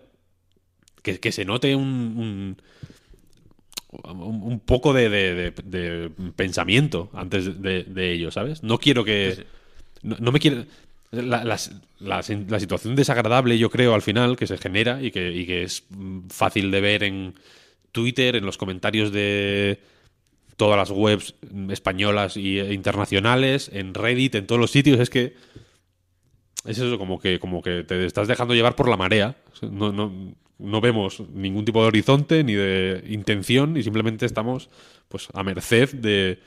S3: que, que se note un, un, un- poco de, de- pensamiento antes de, ello, ¿sabes? No quiero que... No, no me quiero... La, la- la- la situación desagradable, yo creo, al final, que se genera y que, y que es fácil de ver en Twitter, en los comentarios de todas las webs españolas e internacionales, en Reddit, en todos los sitios, es que es eso, como que, como que te estás dejando llevar por la marea. No, no, no vemos ningún tipo de horizonte ni de intención y simplemente estamos pues a merced de,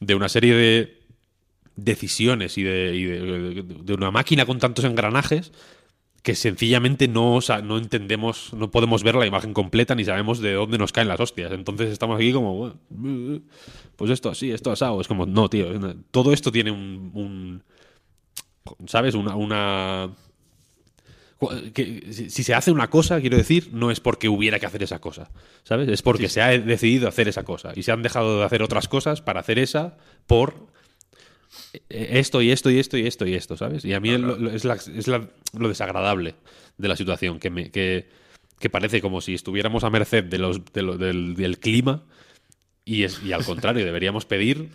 S3: de una serie de decisiones y, de, y de, de una máquina con tantos engranajes que sencillamente no, o sea, no entendemos, no podemos ver la imagen completa ni sabemos de dónde nos caen las hostias. Entonces estamos aquí como, bueno, pues esto así, esto asado. Es como, no, tío, todo esto tiene un, un ¿sabes? Una, una que si, se hace una cosa, quiero decir, no es porque hubiera que hacer esa cosa, ¿sabes? Es porque se ha decidido hacer esa cosa y se han dejado de hacer otras cosas para hacer esa por esto y esto y esto y esto y esto, ¿sabes? Y a mí lo- lo- es, la- es la- lo desagradable de la situación, que, me, que, que parece como si estuviéramos a merced de los, de lo- del, del clima y, es, y al contrario, deberíamos pedir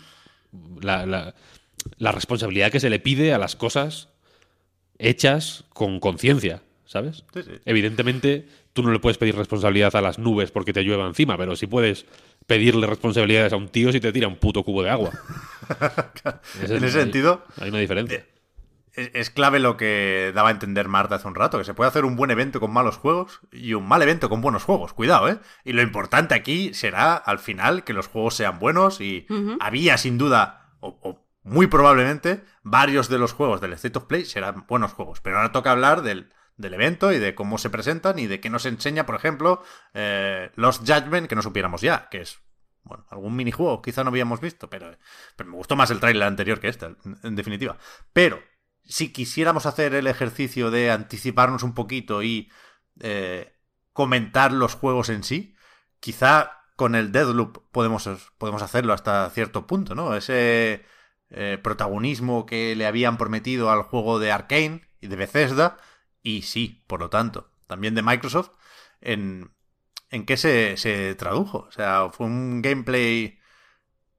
S3: la, la- la responsabilidad que se le pide a las cosas hechas con conciencia, ¿sabes?
S1: Sí, sí.
S3: Evidentemente, tú no le puedes pedir responsabilidad a las nubes porque te llueva encima, pero sí puedes pedirle responsabilidades a un tío si te tira un puto cubo de agua.
S1: En ese sentido,
S3: Hay una diferencia.
S1: es, es clave lo que daba a entender Marta hace un rato, que se puede hacer un buen evento con malos juegos y un mal evento con buenos juegos. Cuidado, ¿eh? Y lo importante aquí será, al final, que los juegos sean buenos y había, sin duda, o, o muy probablemente, varios de los juegos del State of Play serán buenos juegos. Pero ahora toca hablar del, del evento y de cómo se presentan y de qué nos enseña, por ejemplo, eh, Lost Judgment, que no supiéramos ya, que es bueno, algún minijuego quizá no habíamos visto, pero, pero me gustó más el tráiler anterior que este, en, en definitiva. Pero si quisiéramos hacer el ejercicio de anticiparnos un poquito y eh, comentar los juegos en sí, quizá con el Deadloop podemos, podemos hacerlo hasta cierto punto, ¿no? Ese eh, protagonismo que le habían prometido al juego de Arkane y de Bethesda, y sí, por lo tanto, también de Microsoft, en, en qué se, se tradujo. O sea, fue un gameplay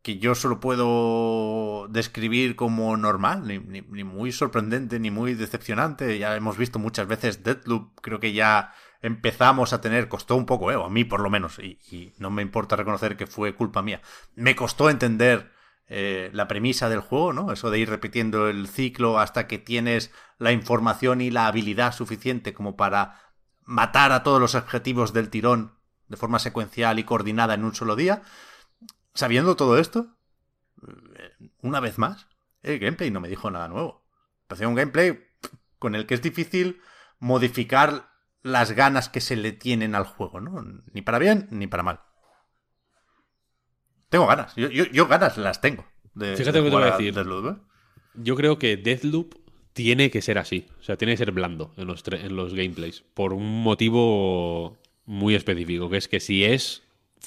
S1: que yo solo puedo describir como normal, ni, ni, muy sorprendente, ni muy decepcionante. Ya hemos visto muchas veces Deadloop, creo que ya empezamos a tener, costó un poco, eh, a mí por lo menos, y, no me importa reconocer que fue culpa mía, me costó entender eh, la premisa del juego, ¿no? Eso de ir repitiendo el ciclo hasta que tienes la información y la habilidad suficiente como para matar a todos los objetivos del tirón de forma secuencial y coordinada en un solo día. Sabiendo todo esto, una vez más, el gameplay no me dijo nada nuevo. Parecía un gameplay con el que es difícil modificar las ganas que se le tienen al juego, ¿no? Ni para bien ni para mal. Tengo ganas, yo, ganas las tengo.
S3: Fíjate lo que te voy a decir. ¿eh? Yo creo que Deathloop tiene que ser así. O sea, tiene que ser blando en los, en los gameplays. Por un motivo muy específico, que es que si es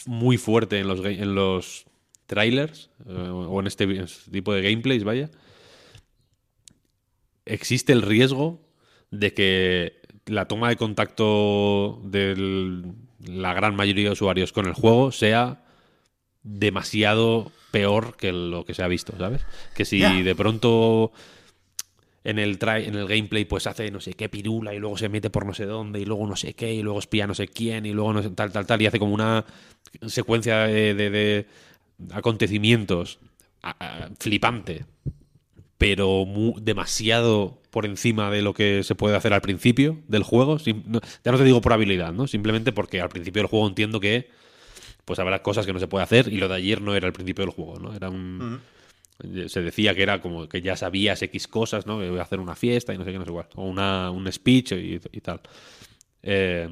S3: muy fuerte en los, en los trailers eh, o este, en este, tipo de gameplays, vaya, existe el riesgo de que la toma de contacto de la gran mayoría de usuarios con el juego sea demasiado peor que lo que se ha visto, ¿sabes? Que si de pronto en el, en el gameplay pues hace no sé qué pirula y luego se mete por no sé dónde y luego no sé qué y luego espía no sé quién y luego no sé, tal, tal, tal y hace como una secuencia de, acontecimientos flipante pero demasiado por encima de lo que se puede hacer al principio del juego. ya no te digo por habilidad, ¿no? Simplemente porque al principio del juego entiendo que pues habrá cosas que no se puede hacer y lo de ayer no era el principio del juego, ¿no? Era un se decía que era como que ya sabías X cosas, ¿no? Que voy a hacer una fiesta y no sé qué, no sé cuál. O una, un speech y, tal. Eh,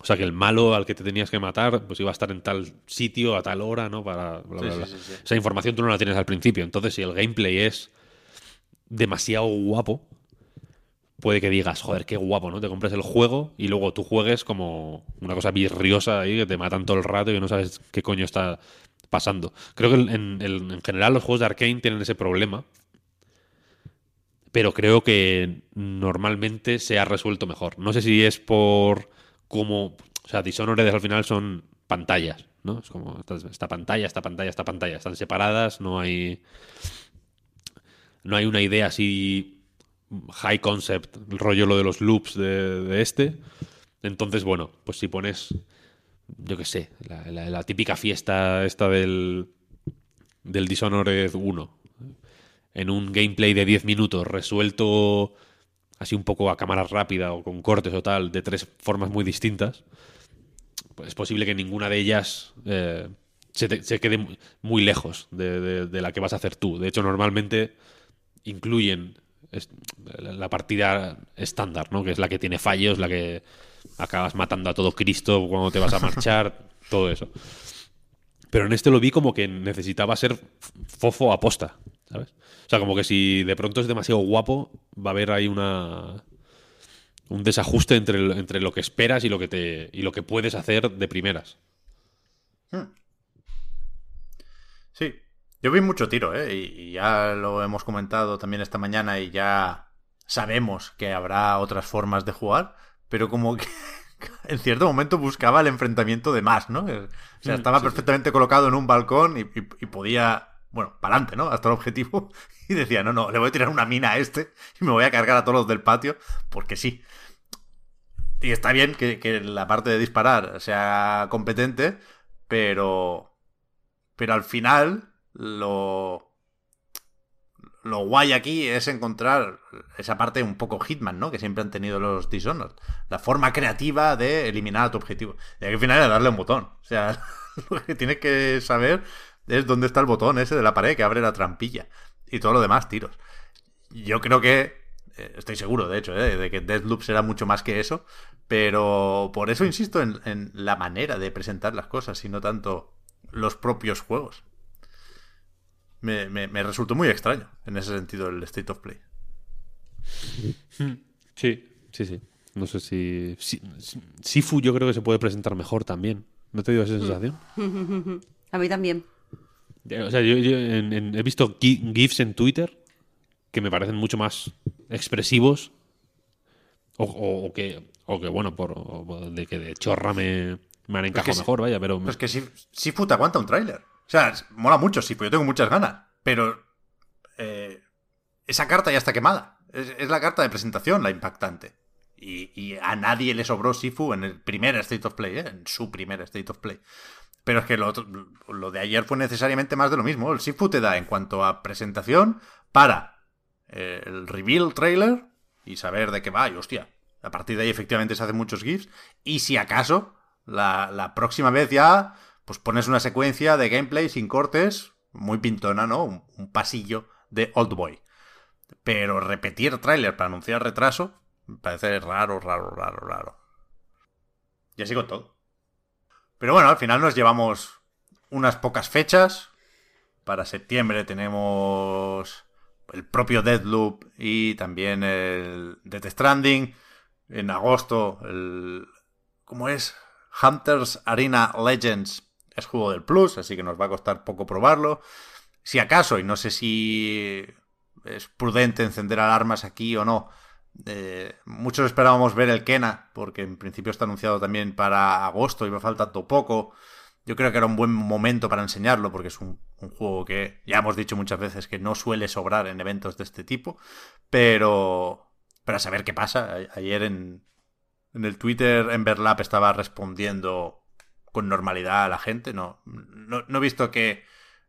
S3: o sea, que el malo al que te tenías que matar, pues iba a estar en tal sitio a tal hora, ¿no? Para Esa información tú no la tienes al principio. Entonces, si el gameplay es demasiado guapo, puede que digas, joder, qué guapo, ¿no? Te compres el juego y luego tú juegues como una cosa virriosa ahí que te matan todo el rato y no sabes qué coño está pasando. Creo que en, general los juegos de Arkane tienen ese problema. Pero creo que normalmente se ha resuelto mejor. No sé si es por cómo. O sea, Dishonored al final son pantallas, ¿no? Es como esta pantalla, esta pantalla, esta pantalla. Están separadas, no hay. No hay una idea así high concept, el rollo lo de los loops de, de este. Entonces, bueno, pues si pones yo qué sé, la, típica fiesta esta del, del Dishonored 1, en un gameplay de 10 minutos resuelto así un poco a cámara rápida o con cortes o tal, de tres formas muy distintas, pues es posible que ninguna de ellas eh, se, quede muy lejos de, de, la que vas a hacer tú. De hecho, normalmente incluyen la partida estándar, ¿no? Que es la que tiene fallos, la que acabas matando a todo Cristo cuando te vas a marchar, todo eso. Pero en este lo vi como que necesitaba ser fofo aposta, ¿sabes? O sea, como que si de pronto es demasiado guapo, va a haber ahí una un desajuste entre, entre lo que esperas y lo que te y lo que puedes hacer de primeras. Hmm.
S1: Sí, yo vi mucho tiro, ¿eh? Y, ya lo hemos comentado también esta mañana y ya sabemos que habrá otras formas de jugar pero como que en cierto momento buscaba el enfrentamiento de más, ¿no? O sea, mm, estaba perfectamente colocado en un balcón y, podía, bueno, para adelante, ¿no? Hasta el objetivo. Y decía, no, no, le voy a tirar una mina a este y me voy a cargar a todos los del patio, porque sí. Y está bien que, que la parte de disparar sea competente, pero. Pero al final, lo lo guay aquí es encontrar esa parte un poco Hitman, ¿no? Que siempre han tenido los Dishonored. La forma creativa de eliminar a tu objetivo. Y al final es darle un botón. O sea, lo que tienes que saber es dónde está el botón ese de la pared que abre la trampilla. Y todo lo demás, tiros. Yo creo que. Eh, estoy seguro, de hecho, ¿eh? de que Deathloop será mucho más que eso. Pero por eso insisto en, en la manera de presentar las cosas y no tanto los propios juegos me, resultó muy extraño en ese sentido el State of Play.
S3: Sí, sí, sí. No sé si, Sifu yo creo que se puede presentar mejor también. ¿No te dio esa sensación?
S2: A mí también.
S3: O sea, yo, yo en- en- he visto gi- GIFs en Twitter que me parecen mucho más expresivos. O, o- o que, o que, bueno, por, o de que de chorra me, me han encajado mejor, vaya, pero.
S1: Pues que Sif- Sifu te aguanta un tráiler. O sea, mola mucho Sifu, yo tengo muchas ganas. Pero eh, esa carta ya está quemada. Es, la carta de presentación la impactante. Y, a nadie le sobró Sifu en el primer State of Play, ¿eh? en su primer State of Play. Pero es que lo, de ayer fue necesariamente más de lo mismo. El Sifu te da en cuanto a presentación para eh, el reveal trailer y saber de qué va. Y hostia, a partir de ahí efectivamente se hacen muchos GIFs. Y si acaso, la próxima vez ya, pues pones una secuencia de gameplay sin cortes, muy pintona, ¿no? Un, pasillo de Old Boy. Pero repetir tráiler para anunciar retraso, me parece raro, raro, raro, raro. Y así con todo. Pero bueno, al final nos llevamos unas pocas fechas. Para septiembre tenemos el propio Deadloop y también el Death Stranding. En agosto, el. ¿Cómo es? Hunters Arena Legends es juego del Plus, así que nos va a costar poco probarlo. Si acaso, y no sé si es prudente encender alarmas aquí o no. eh, muchos esperábamos ver el Kena, porque en principio está anunciado también para agosto y me falta todo poco. Yo creo que era un buen momento para enseñarlo, porque es un, juego que ya hemos dicho muchas veces que no suele sobrar en eventos de este tipo. Pero. Para saber qué pasa. Ayer en, en el Twitter Emberlap estaba respondiendo con normalidad a la gente. No, no, no he visto que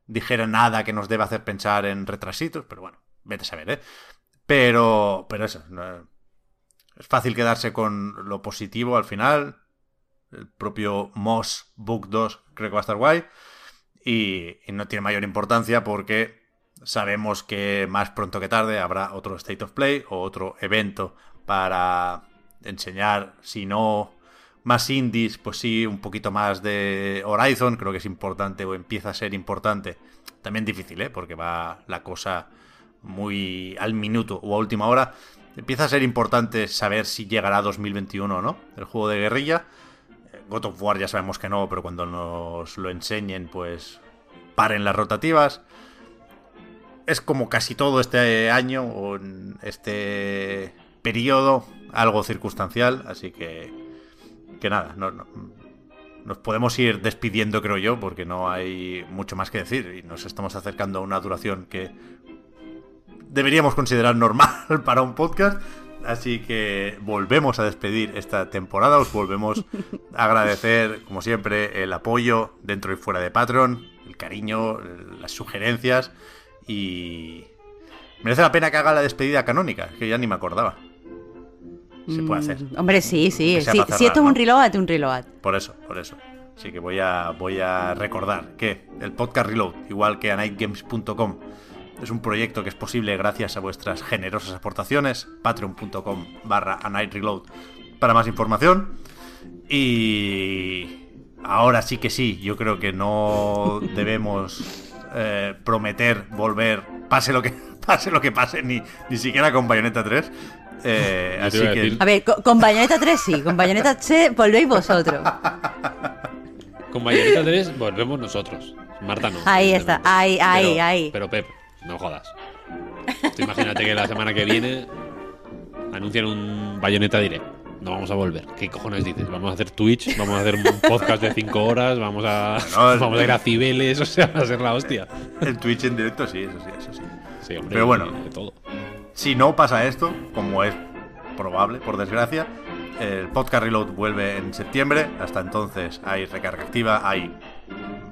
S1: dijera nada que nos deba hacer pensar en retrasitos, pero bueno, vete a saber, ¿eh? Pero, pero eso, no- es fácil quedarse con lo positivo al final. El propio Moss Book 2 creo que va a estar guay. Y, y no tiene mayor importancia porque sabemos que más pronto que tarde habrá otro State of Play o otro evento para enseñar, si no más indies, pues sí, un poquito más de Horizon, creo que es importante o empieza a ser importante. También difícil, ¿eh? Porque va la cosa muy al minuto o a última hora. Empieza a ser importante saber si llegará a 2021 o no, el juego de guerrilla. Eh, God of War ya sabemos que no, pero cuando nos lo enseñen, pues paren las rotativas. Es como casi todo este año o en este periodo, algo circunstancial, así que que nada, no, no- nos podemos ir despidiendo, creo yo, porque no hay mucho más que decir y nos estamos acercando a una duración que deberíamos considerar normal para un podcast. Así que volvemos a despedir esta temporada. Os volvemos a agradecer, como siempre, el apoyo dentro y fuera de Patreon, el cariño, las sugerencias y merece la pena que haga la despedida canónica, que ya ni me acordaba. Se puede hacer.
S2: Mm, Hombre, sí, sí. Sí. si esto es un reload, un reload.
S1: Por eso, por eso. Así que voy a, voy a recordar que el podcast Reload, igual que a nightgames.com, es un proyecto que es posible gracias a vuestras generosas aportaciones. Patreon.com barra a night reload para más información. Y ahora sí que sí, yo creo que no debemos eh, prometer volver, pase lo que pase, lo que pase ni, ni siquiera con Bayonetta 3. Eh, así
S3: a
S1: que
S3: decir-
S2: A ver, co- con Bayonetta 3 sí, con Bayonetta 3 volvéis vosotros.
S3: Con Bayonetta 3 volvemos nosotros. Marta no.
S2: Ahí está, ahí, ahí,
S3: Pero-
S2: ahí.
S3: Pero Pep, no jodas. Tú imagínate que la semana que viene anuncian un Bayonetta Direct. No vamos a volver. ¿Qué cojones dices? Vamos a hacer Twitch, vamos a hacer un podcast de 5 horas, vamos a,
S1: No,
S3: vamos a ir a Cibeles, o sea, va a ser la hostia.
S1: el Twitch en directo, sí, eso sí, eso sí.
S3: Sí, hombre,
S1: Pero bueno.
S3: de todo.
S1: Si no pasa esto, como es probable, por desgracia, el podcast Reload vuelve en septiembre. Hasta entonces hay recarga activa, hay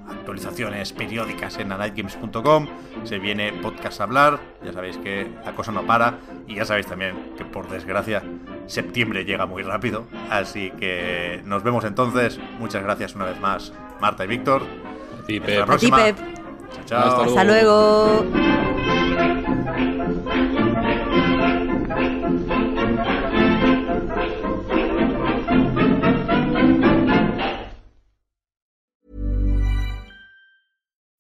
S1: actualizaciones periódicas en anightgames.com. Se viene podcast a hablar. Ya sabéis que la cosa no para. Y ya sabéis también que, por desgracia, septiembre llega muy rápido. Así que nos vemos entonces. Muchas gracias una vez más, Marta y Víctor.
S3: A ti,
S1: Hasta la
S3: Pep.
S2: A ti,
S1: próxima.
S2: Pep.
S1: Chao, chao.
S3: Hasta
S2: Hasta luego.